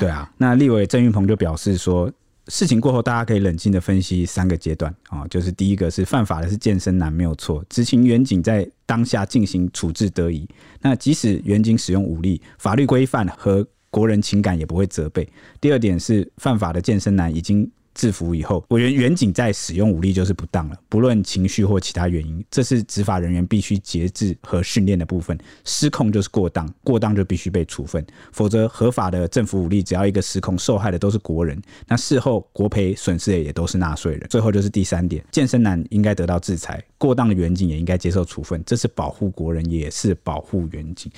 对啊，那立委郑运鹏就表示说。事情过后，大家可以冷静的分析三个阶段啊，就是第一个是犯法的是健身男没有错，执勤员警在当下进行处置得宜，那即使员警使用武力，法律规范和国人情感也不会责备。第二点是犯法的健身男已经。制服以后，我员员警在使用武力就是不当了，不论情绪或其他原因，这是执法人员必须节制和训练的部分。失控就是过当，过当就必须被处分，否则合法的政府武力只要一个失控，受害的都是国人，那事后国赔损失的也都是纳税人。最后就是第三点，健身男应该得到制裁，过当的远景也应该接受处分，这是保护国人，也是保护远景。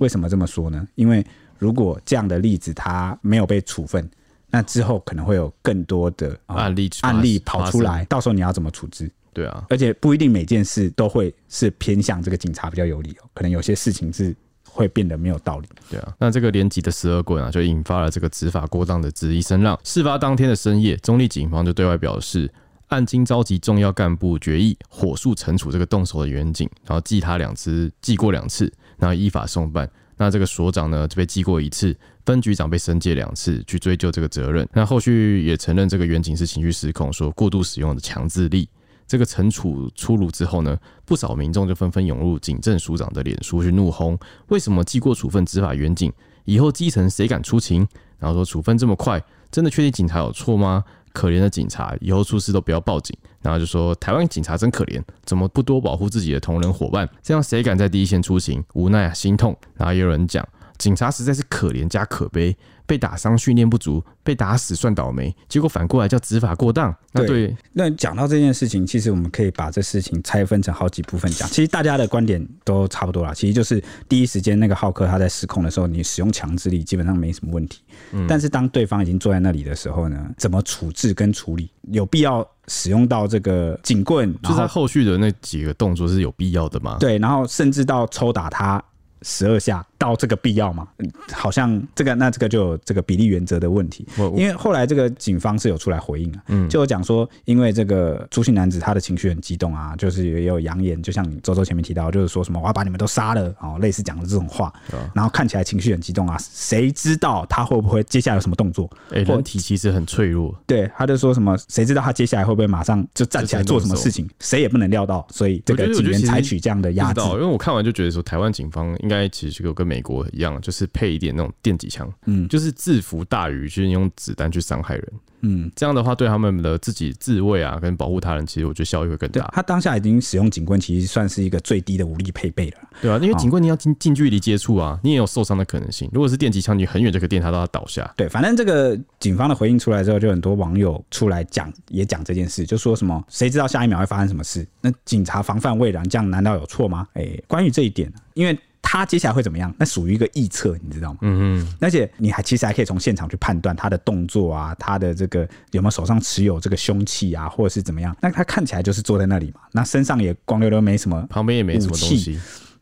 为什么这么说呢？因为如果这样的例子他没有被处分。那之后可能会有更多的案例案例跑出来，到时候你要怎么处置？对啊，而且不一定每件事都会是偏向这个警察比较有理由，可能有些事情是会变得没有道理。对啊，那这个连级的十二棍啊，就引发了这个执法过当的质疑声浪。事发当天的深夜，中立警方就对外表示，案经召集重要干部决议，火速惩处这个动手的员警，然后记他两次，记过两次，然后依法送办。那这个所长呢，就被记过一次。分局长被申诫两次，去追究这个责任。那后续也承认这个员警是情绪失控，说过度使用的强制力。这个惩处出炉之后呢，不少民众就纷纷涌入警政署长的脸书去怒轰：为什么记过处分执法员警，以后基层谁敢出勤？然后说处分这么快，真的确定警察有错吗？可怜的警察，以后出事都不要报警。然后就说台湾警察真可怜，怎么不多保护自己的同仁伙伴？这样谁敢在第一线出勤？无奈啊，心痛。然后也有人讲，警察实在是可怜加可悲。被打伤训练不足，被打死算倒霉，结果反过来叫执法过当。那对，那讲到这件事情，其实我们可以把这事情拆分成好几部分讲。其实大家的观点都差不多啦，其实就是第一时间那个浩克他在失控的时候，你使用强制力基本上没什么问题。嗯，但是当对方已经坐在那里的时候呢，怎么处置跟处理，有必要使用到这个警棍？就是他后续的那几个动作是有必要的吗？对，然后甚至到抽打他十二下。到这个必要吗？好像这个那这个就有这个比例原则的问题，因为后来这个警方是有出来回应啊，就有讲说，因为这个朱姓男子他的情绪很激动啊，就是也有扬言，就像周周前面提到，就是说什么我要把你们都杀了哦，类似讲的这种话，然后看起来情绪很激动啊，谁知道他会不会接下来有什么动作？哎，人体其实很脆弱，对，他就说什么，谁知道他接下来会不会马上就站起来做什么事情？谁也不能料到，所以这个警员采取这样的压制。因为我看完就觉得说，台湾警方应该其实就跟美国一样，就是配一点那种电击枪，嗯，就是制服大于去用子弹去伤害人，嗯，这样的话对他们的自己自卫啊跟保护他人，其实我觉得效益会更大。他当下已经使用警棍，其实算是一个最低的武力配备了，对啊，因为警棍你要近近距离接触啊，你也有受伤的可能性。如果是电击枪，你很远就可以电他到他倒下。对，反正这个警方的回应出来之后，就很多网友出来讲，也讲这件事，就说什么谁知道下一秒会发生什么事？那警察防范未然，这样难道有错吗？哎、欸，关于这一点，因为。他接下来会怎么样？那属于一个臆测，你知道吗？嗯嗯。而且你还其实还可以从现场去判断他的动作啊，他的这个有没有手上持有这个凶器啊，或者是怎么样？那他看起来就是坐在那里嘛，那身上也光溜溜，没什么，旁边也没什么东西。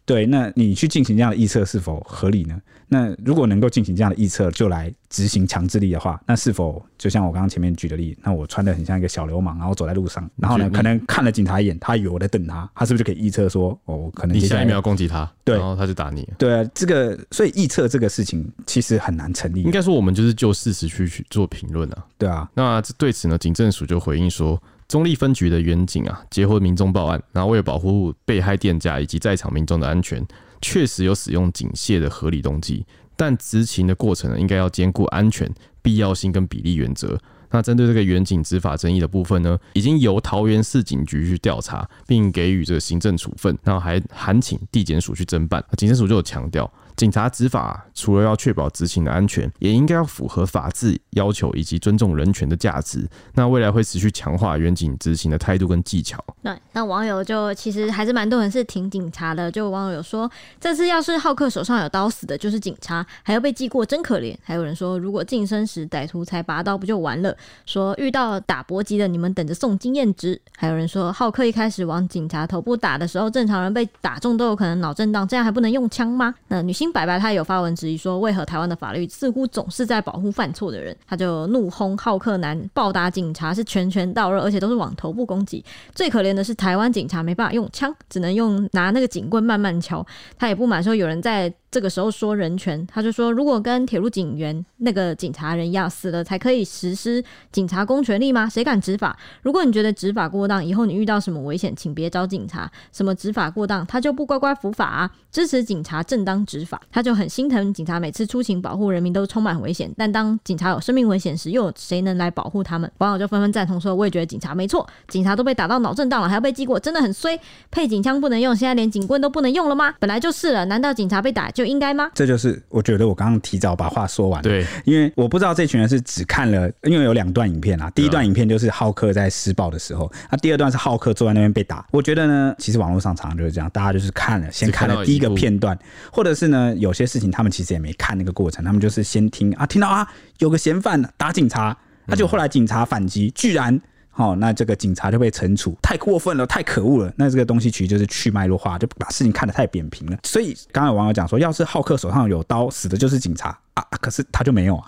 对，那你去进行这样的预测是否合理呢？那如果能够进行这样的预测，就来执行强制力的话，那是否就像我刚刚前面举的例子，那我穿的很像一个小流氓，然后走在路上，然后呢，可能看了警察一眼，他以为我在瞪他，他是不是就可以预测说，哦，可能你下一秒要攻击他，对，然后他就打你。对啊，这个所以预测这个事情其实很难成立。应该说，我们就是就事实去去做评论啊。对啊，那对此呢，警政署就回应说。中坜分局的员警啊，接获民众报案，然后为了保护被害店家以及在场民众的安全，确实有使用警械的合理动机，但执勤的过程呢，应该要兼顾安全、必要性跟比例原则。那针对这个员警执法争议的部分呢，已经由桃园市警局去调查，并给予这个行政处分，然后还函请地检署去侦办。警政署就有强调。警察执法除了要确保执行的安全，也应该要符合法治要求以及尊重人权的价值。那未来会持续强化远警执行的态度跟技巧。那那网友就其实还是蛮多人是挺警察的。就网友说，这次要是浩克手上有刀死的，就是警察，还要被记过，真可怜。还有人说，如果晋升时歹徒才拔刀，不就完了？说遇到打搏击的，你们等着送经验值。还有人说，浩克一开始往警察头部打的时候，正常人被打中都有可能脑震荡，这样还不能用枪吗？那女性。金白白他有发文质疑说，为何台湾的法律似乎总是在保护犯错的人？他就怒轰好客男暴打警察是拳拳到肉，而且都是往头部攻击。最可怜的是台湾警察没办法用枪，只能用拿那个警棍慢慢敲。他也不满说有人在。这个时候说人权，他就说，如果跟铁路警员那个警察人一样死了才可以实施警察公权力吗？谁敢执法？如果你觉得执法过当，以后你遇到什么危险，请别找警察。什么执法过当，他就不乖乖伏法啊？支持警察正当执法，他就很心疼警察每次出勤保护人民都充满危险，但当警察有生命危险时，又有谁能来保护他们？网友就纷纷赞同说，我也觉得警察没错，警察都被打到脑震荡了，还要被记过，真的很衰。配警枪不能用，现在连警棍都不能用了吗？本来就是了，难道警察被打就？应该吗？这就是我觉得我刚刚提早把话说完。对，因为我不知道这群人是只看了，因为有两段影片啊。第一段影片就是浩克在施暴的时候，那第二段是浩克坐在那边被打。我觉得呢，其实网络上常常就是这样，大家就是看了，先看了第一个片段，或者是呢，有些事情他们其实也没看那个过程，他们就是先听啊，听到啊有个嫌犯打警察，那就后来警察反击，居然。好，那这个警察就被惩处，太过分了，太可恶了。那这个东西其实就是去脉络化，就把事情看得太扁平了。所以刚才有网友讲说，要是浩克手上有刀，死的就是警察啊，可是他就没有啊。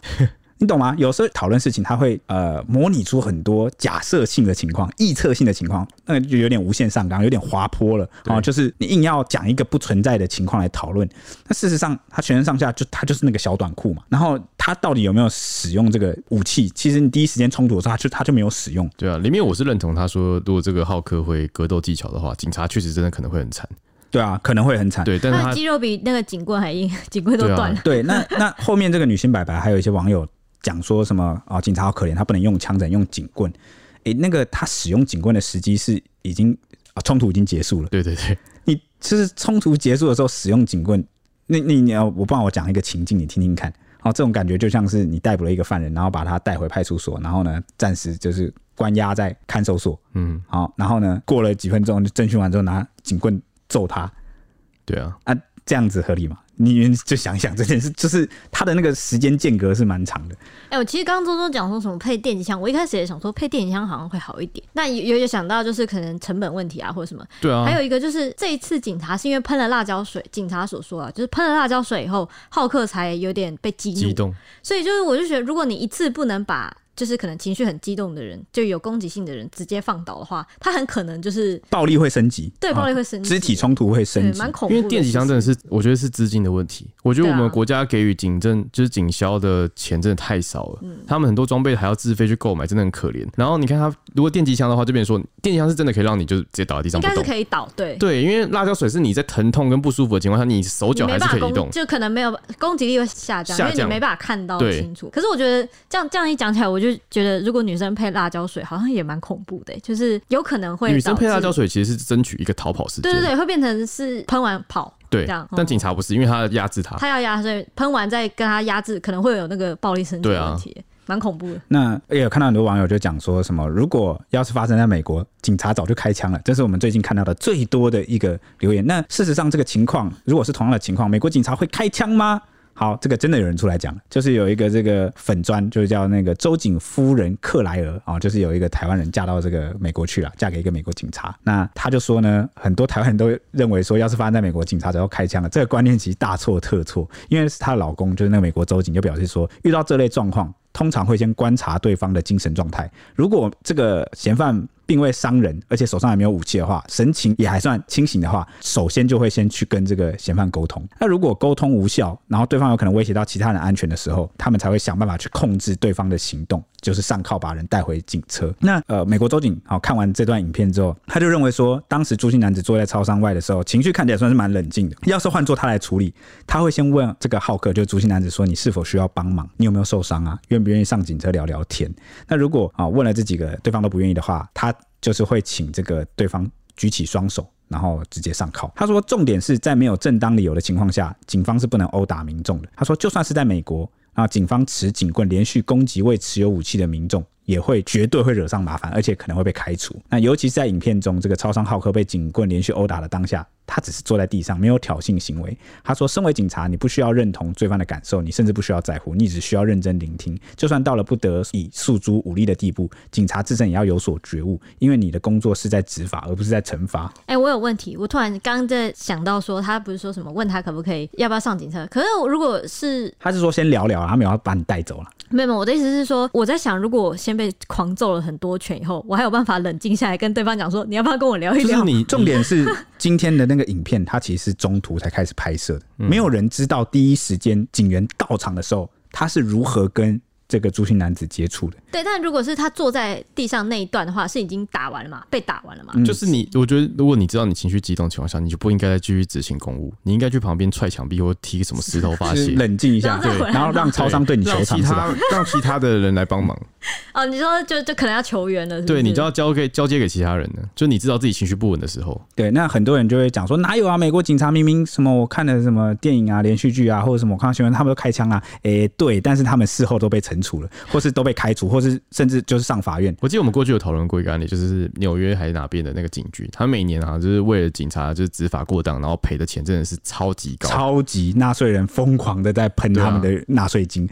你懂吗？有时候讨论事情，他会呃模拟出很多假设性的情况、臆测性的情况，那就有点无限上纲，有点滑坡了啊。就是你硬要讲一个不存在的情况来讨论，那事实上他全身上下就他就是那个小短裤嘛。然后他到底有没有使用这个武器？其实你第一时间冲突的时候，他就他就没有使用。对啊，里面我是认同他说，如果这个浩克会格斗技巧的话，警察确实真的可能会很惨。对啊，可能会很惨。对，但是他肌肉比那个警棍还硬，警棍都断了。对啊，对，那那后面这个女星白白还有一些网友。讲说什么啊、哦，警察好可怜，他不能用枪，只能用警棍。诶、欸，那个他使用警棍的时机是已经啊，冲突已经结束了。对对对，你就是冲突结束的时候使用警棍，那那你要我帮我讲一个情境，你听听看。好，这种感觉就像是你逮捕了一个犯人，然后把他带回派出所，然后呢，暂时就是关押在看守所。嗯，好，然后呢，过了几分钟就侦讯完之后拿警棍揍他。对啊，啊，这样子合理吗？你就想想这件事，就是他的那个时间间隔是蛮长的。哎、欸，我其实刚刚周周讲说什么配电击枪，我一开始也想说配电击枪好像会好一点。那有有想到就是可能成本问题啊，或者什么。对啊。还有一个就是这一次警察是因为喷了辣椒水，警察所说啊，就是喷了辣椒水以后，浩克才有点被激怒。激动。所以就是我就觉得，如果你一次不能把。就是可能情绪很激动的人，就有攻击性的人直接放倒的话，他很可能就是暴力会升级，对，暴力会升级，肢体冲突会升级，蛮恐怖。因为电击枪真的是，我觉得是资金的问题。我觉得我们国家给予警政就是警消的钱真的太少了，他们很多装备还要自费去购买，真的很可怜。然后你看他如果电击枪的话，这边说电击枪是真的可以让你就直接倒在地上，应该是可以倒，对。对，因为辣椒水是你在疼痛跟不舒服的情况下，你手脚还是可以移动，就可能没有攻击力会下降，因为你没办法看到清楚。可是我觉得这样这样一讲起来，我就觉得如果女生配辣椒水好像也蛮恐怖的，就是有可能会女生配辣椒水其实是争取一个逃跑时间，对对对，会变成是喷完跑，对，这样但警察不是，因为他要压制他，他要压制，喷完再跟他压制，可能会有那个暴力升级的问题，蛮恐怖的。那也有看到很多网友就讲说什么，如果要是发生在美国，警察早就开枪了，这是我们最近看到的最多的一个留言。那事实上这个情况，如果是同样的情况，美国警察会开枪吗？好，这个真的有人出来讲，就是有一个这个粉专，就是叫那个周警夫人克莱尔啊，就是有一个台湾人嫁到这个美国去了，嫁给一个美国警察。那他就说呢，很多台湾人都认为说，要是发生在美国，警察就要开枪了。这个观念其实大错特错，因为是她老公，就是那个美国周警，就表示说，遇到这类状况，通常会先观察对方的精神状态。如果这个嫌犯并未伤人，而且手上也没有武器的话，神情也还算清醒的话，首先就会先去跟这个嫌犯沟通。那如果沟通无效，然后对方有可能威胁到其他人安全的时候，他们才会想办法去控制对方的行动，就是上铐把人带回警车。那呃，美国州警好看完这段影片之后，他就认为说，当时朱姓男子坐在超商外的时候，情绪看起来算是蛮冷静的。要是换做他来处理，他会先问这个浩克，就是朱姓男子说：“你是否需要帮忙？你有没有受伤啊？愿不愿意上警车聊聊天？”那如果啊问了这几个对方都不愿意的话，他就是会请这个对方举起双手，然后直接上铐。他说，重点是在没有正当理由的情况下，警方是不能殴打民众的。他说，就算是在美国，那，警方持警棍连续攻击未持有武器的民众。也会绝对会惹上麻烦，而且可能会被开除。那尤其是在影片中，这个超商浩克被警棍连续殴打的当下，他只是坐在地上，没有挑衅行为。他说：“身为警察，你不需要认同罪犯的感受，你甚至不需要在乎，你只需要认真聆听。就算到了不得已诉诸武力的地步，警察自身也要有所觉悟，因为你的工作是在执法，而不是在惩罚。”哎，我有问题，我突然刚刚在想到说，他不是说什么问他可不可以，要不要上警车？可是如果是，他是说先聊聊，他没有要把你带走了。没有，我的意思是说，我在想，如果我先被狂揍了很多拳以后，我还有办法冷静下来跟对方讲说，你要不要跟我聊一聊？就是你 重点是今天的那个影片，它其实是中途才开始拍摄的，没有人知道第一时间警员到场的时候，他是如何跟。这个朱姓男子接触的，对，但如果是他坐在地上那一段的话，是已经打完了嘛？被打完了嘛？嗯、就是你，我觉得如果你知道你情绪激动的情况下，你就不应该再继续执行公务，你应该去旁边踹墙壁或踢什么石头发泄，冷静一下，对，然后让超商对你求其他让其他的人来帮忙。哦，你说就就可能要求援了是不是？对，你就要交给交接给其他人了。就你知道自己情绪不稳的时候，对，那很多人就会讲说，哪有啊？美国警察明明什么我看的什么电影啊、连续剧啊，或者什么我看到新闻，他们都开枪啊。诶、欸，对，但是他们事后都被惩处了，或是都被开除，或是甚至就是上法院。我记得我们过去有讨论过一个案例，就是纽约还是哪边的那个警局，他每年啊，就是为了警察就是执法过当，然后赔的钱真的是超级高，超级纳税人疯狂的在喷他们的纳税金。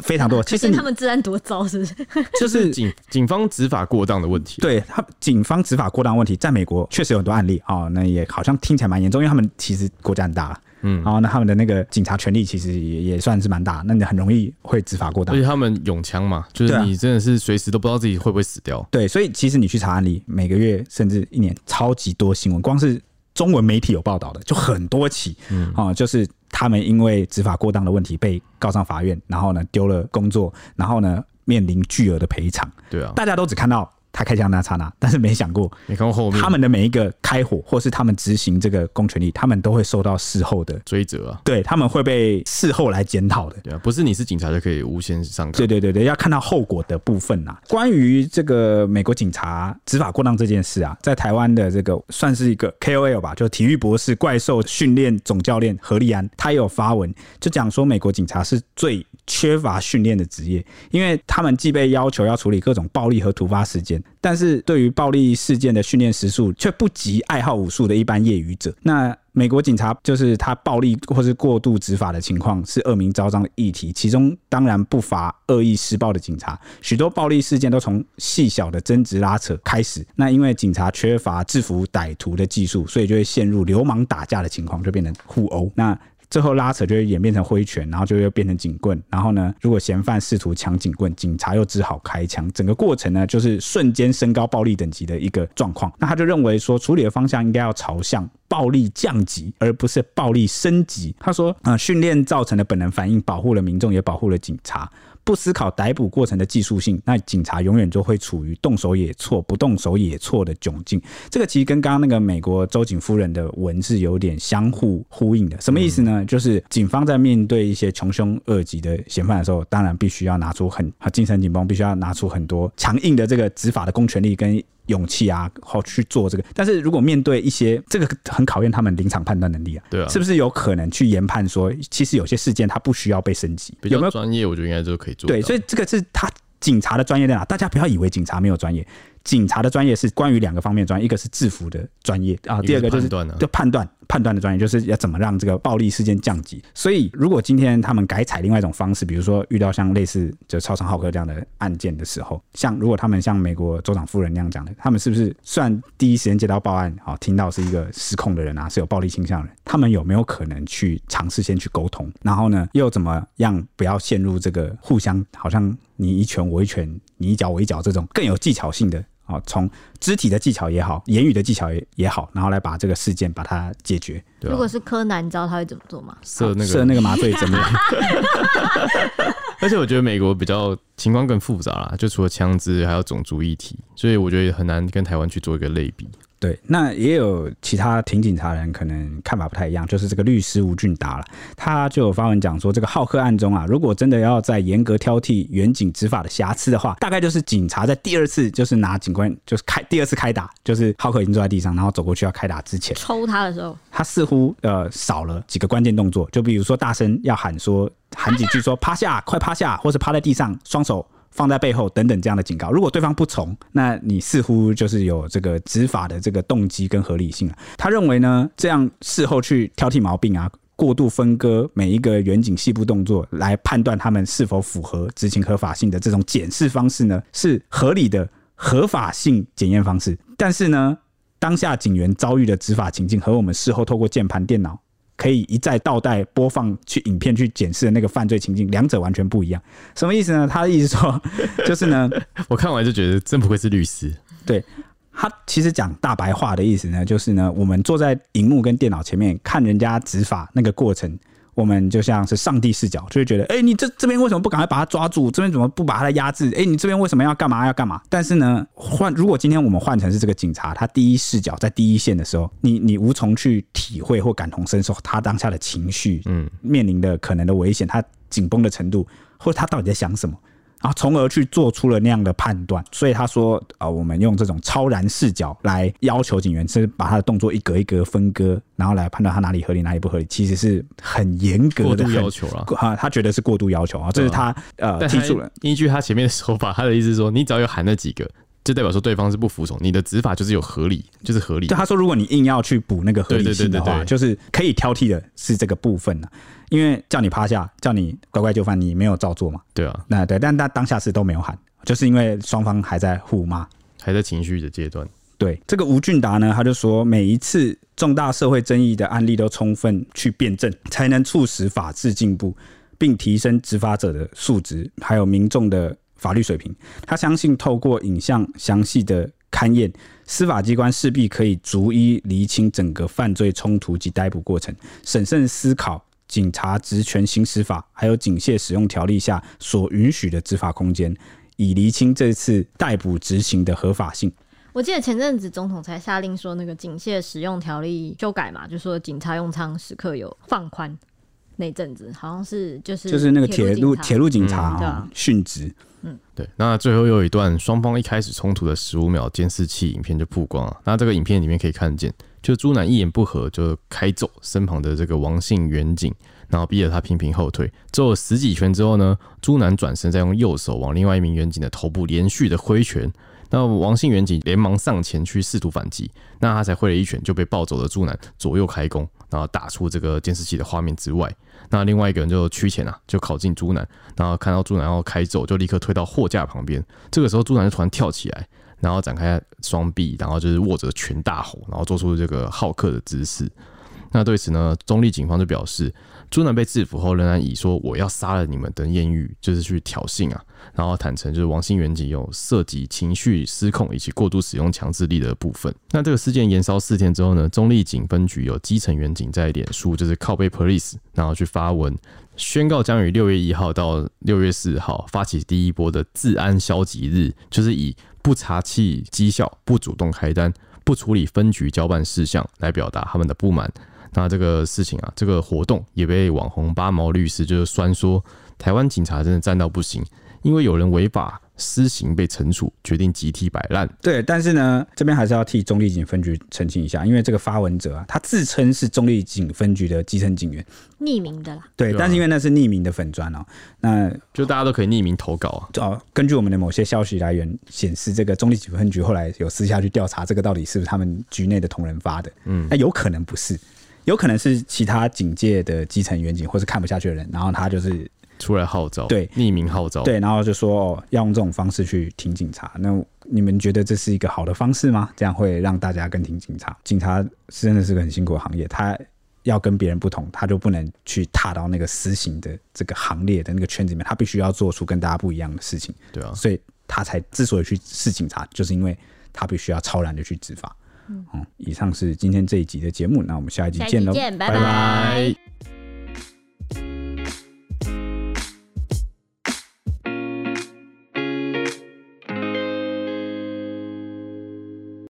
非常多，其实他们治安多糟，是不是？就是警警方执法过当的问题。对他，警方执法过当问题，在美国确实有很多案例啊、哦。那也好像听起来蛮严重，因为他们其实国家很大，嗯，然后那他们的那个警察权力其实也也算是蛮大，那你很容易会执法过当。而且他们拥枪嘛，就是你真的是随时都不知道自己会不会死掉。对，所以其实你去查案例，每个月甚至一年超级多新闻，光是中文媒体有报道的就很多起，嗯啊，就是。他们因为执法过当的问题被告上法院，然后呢丢了工作，然后呢面临巨额的赔偿。对啊，大家都只看到他开枪那刹那，但是没想过，没看过后面他们的每一个开火，或是他们执行这个公权力，他们都会受到事后的追责啊。对，他们会被事后来检讨的。对啊，不是你是警察就可以无限上纲。对对对对，要看到后果的部分呐。关于这个美国警察执法过当这件事啊，在台湾的这个算是一个 KOL 吧，就体育博士、怪兽训练总教练何立安，他也有发文就讲说，美国警察是最缺乏训练的职业，因为他们既被要求要处理各种暴力和突发事件，但是对于暴力事件的训练时数却不及爱好武术的一般业余者。那美国警察就是他暴力或是过度执法的情况是恶名昭彰的议题，其中当然不乏恶意施暴的警察。许多暴力事件都从细小的争执拉扯开始，那因为警察缺乏制服歹徒的技术，所以就会陷入流氓打架的情况，就变成互殴。那最后拉扯就会演变成挥拳，然后就又变成警棍。然后呢，如果嫌犯试图抢警棍，警察又只好开枪。整个过程呢，就是瞬间升高暴力等级的一个状况。那他就认为说，处理的方向应该要朝向暴力降级，而不是暴力升级。他说，啊、呃，训练造成的本能反应保护了民众，也保护了警察。不思考逮捕过程的技术性，那警察永远就会处于动手也错，不动手也错的窘境。这个其实跟刚刚那个美国州警夫人的文字有点相互呼应的。什么意思呢？嗯、就是警方在面对一些穷凶恶极的嫌犯的时候，当然必须要拿出很精神紧绷，必须要拿出很多强硬的这个执法的公权力跟。勇气啊，好去做这个。但是如果面对一些这个很考验他们临场判断能力啊，对啊，是不是有可能去研判说，其实有些事件它不需要被升级？有没有专业？我觉得应该都可以做。对，所以这个是他警察的专业在哪？大家不要以为警察没有专业。警察的专业是关于两个方面专业，一个是制服的专业啊，第二个就是就判断判断的专业，就是要怎么让这个暴力事件降级。所以，如果今天他们改采另外一种方式，比如说遇到像类似就超常浩克这样的案件的时候，像如果他们像美国州长夫人那样讲的，他们是不是算第一时间接到报案，好听到是一个失控的人啊，是有暴力倾向的人，他们有没有可能去尝试先去沟通，然后呢，又怎么样不要陷入这个互相好像你一拳我一拳，你一脚我一脚这种更有技巧性的？好，从肢体的技巧也好，言语的技巧也也好，然后来把这个事件把它解决。对啊、如果是柯南，你知道他会怎么做吗？射那个射那个麻醉针。而且我觉得美国比较情况更复杂啦，就除了枪支，还有种族议题，所以我觉得很难跟台湾去做一个类比。对，那也有其他挺警察人可能看法不太一样，就是这个律师吴俊达了，他就有发文讲说，这个浩克案中啊，如果真的要在严格挑剔远警执法的瑕疵的话，大概就是警察在第二次就是拿警官就是开第二次开打，就是浩克已经坐在地上，然后走过去要开打之前抽他的时候，他似乎呃少了几个关键动作，就比如说大声要喊说喊几句说趴下，快趴下，或是趴在地上，双手。放在背后等等这样的警告，如果对方不从，那你似乎就是有这个执法的这个动机跟合理性了。他认为呢，这样事后去挑剔毛病啊，过度分割每一个远景细部动作来判断他们是否符合执行合法性的这种检视方式呢，是合理的合法性检验方式。但是呢，当下警员遭遇的执法情境和我们事后透过键盘电脑。可以一再倒带播放去影片去检视的那个犯罪情境，两者完全不一样。什么意思呢？他的意思说，就是呢，我看完就觉得真不愧是律师。对，他其实讲大白话的意思呢，就是呢，我们坐在荧幕跟电脑前面看人家执法那个过程。我们就像是上帝视角，就会觉得，哎、你这这边为什么不赶快把他抓住？这边怎么不把他压制？哎、你这边为什么要干嘛要干嘛？但是呢，换如果今天我们换成是这个警察，他第一视角在第一线的时候，你你无从去体会或感同身受他当下的情绪，嗯，面临的可能的危险，他紧绷的程度，或者他到底在想什么？然后从而去做出了那样的判断，所以他说啊、呃，我们用这种超然视角来要求警员，是把他的动作一格一格分割，然后来判断他哪里合理，哪里不合理，其实是很严格的要求了。啊，他觉得是过度要求啊，这是他呃提出了。依据他前面的说法，他的意思是说，你只要有喊那几个，就代表说对方是不服从你的执法，就是有合理，就是合理。就他说，如果你硬要去补那个合理性的话，就是可以挑剔的是这个部分呢。因为叫你趴下，叫你乖乖就范，你没有照做嘛？对啊，那对，但他当下是都没有喊，就是因为双方还在互骂，还在情绪的阶段。对，这个吴俊达呢，他就说，每一次重大社会争议的案例都充分去辩证，才能促使法治进步，并提升执法者的素质，还有民众的法律水平。他相信，透过影像详细的勘验，司法机关势必可以逐一厘清整个犯罪冲突及逮捕过程，审慎思考。警察职权行使法还有警械使用条例下所允许的执法空间，以厘清这次逮捕执行的合法性。我记得前阵子总统才下令说，那个警械使用条例修改嘛，就说警察用枪时刻有放宽。那阵子好像是就是就是那个铁路铁路警察殉职。嗯，对。那最后又有一段双方一开始冲突的十五秒监视器影片就曝光了。那这个影片里面可以看见，就朱楠一言不合就开揍身旁的这个王姓远景，然后逼着他频频后退。揍了十几拳之后呢，朱楠转身再用右手往另外一名远景的头部连续的挥拳。那王姓员警连忙上前去试图反击，那他才挥了一拳就被暴走的朱楠左右开弓，然后打出这个监视器的画面之外。那另外一个人就趋前啊，就靠近朱南，然后看到朱南要开走，就立刻推到货架旁边。这个时候朱南就突然跳起来，然后展开双臂，然后就是握着拳大吼，然后做出这个好客的姿势。那对此呢，中立警方就表示。朱南被制服后，仍然以说我要杀了你们的言语，就是去挑衅啊，然后坦承就是王姓元警有涉及情绪失控以及过度使用强制力的部分。那这个事件延烧四天之后呢，中立警分局有基层员警在脸书就是靠背 police，然后去发文宣告将于六月一号到六月四号发起第一波的治安消极日，就是以不查气绩效、不主动开单、不处理分局交办事项来表达他们的不满。那这个事情啊，这个活动也被网红八毛律师就是酸说，台湾警察真的战到不行，因为有人违法私刑被惩处，决定集体摆烂。对，但是呢，这边还是要替中立警分局澄清一下，因为这个发文者啊，他自称是中立警分局的基层警员，匿名的啦。对，但是因为那是匿名的粉砖哦，那就大家都可以匿名投稿啊。哦，根据我们的某些消息来源显示，这个中立警分局后来有私下去调查，这个到底是不是他们局内的同仁发的？嗯，那有可能不是。有可能是其他警界的基层员警，或是看不下去的人，然后他就是出来号召，对，匿名号召，对，然后就说哦，要用这种方式去挺警察。那你们觉得这是一个好的方式吗？这样会让大家更挺警察？警察是真的是个很辛苦的行业，他要跟别人不同，他就不能去踏到那个私刑的这个行列的那个圈子里面，他必须要做出跟大家不一样的事情。对啊，所以他才之所以去是警察，就是因为他必须要超然的去执法。嗯，以上是今天这一集的节目，那我们下一集见喽，拜拜。拜拜。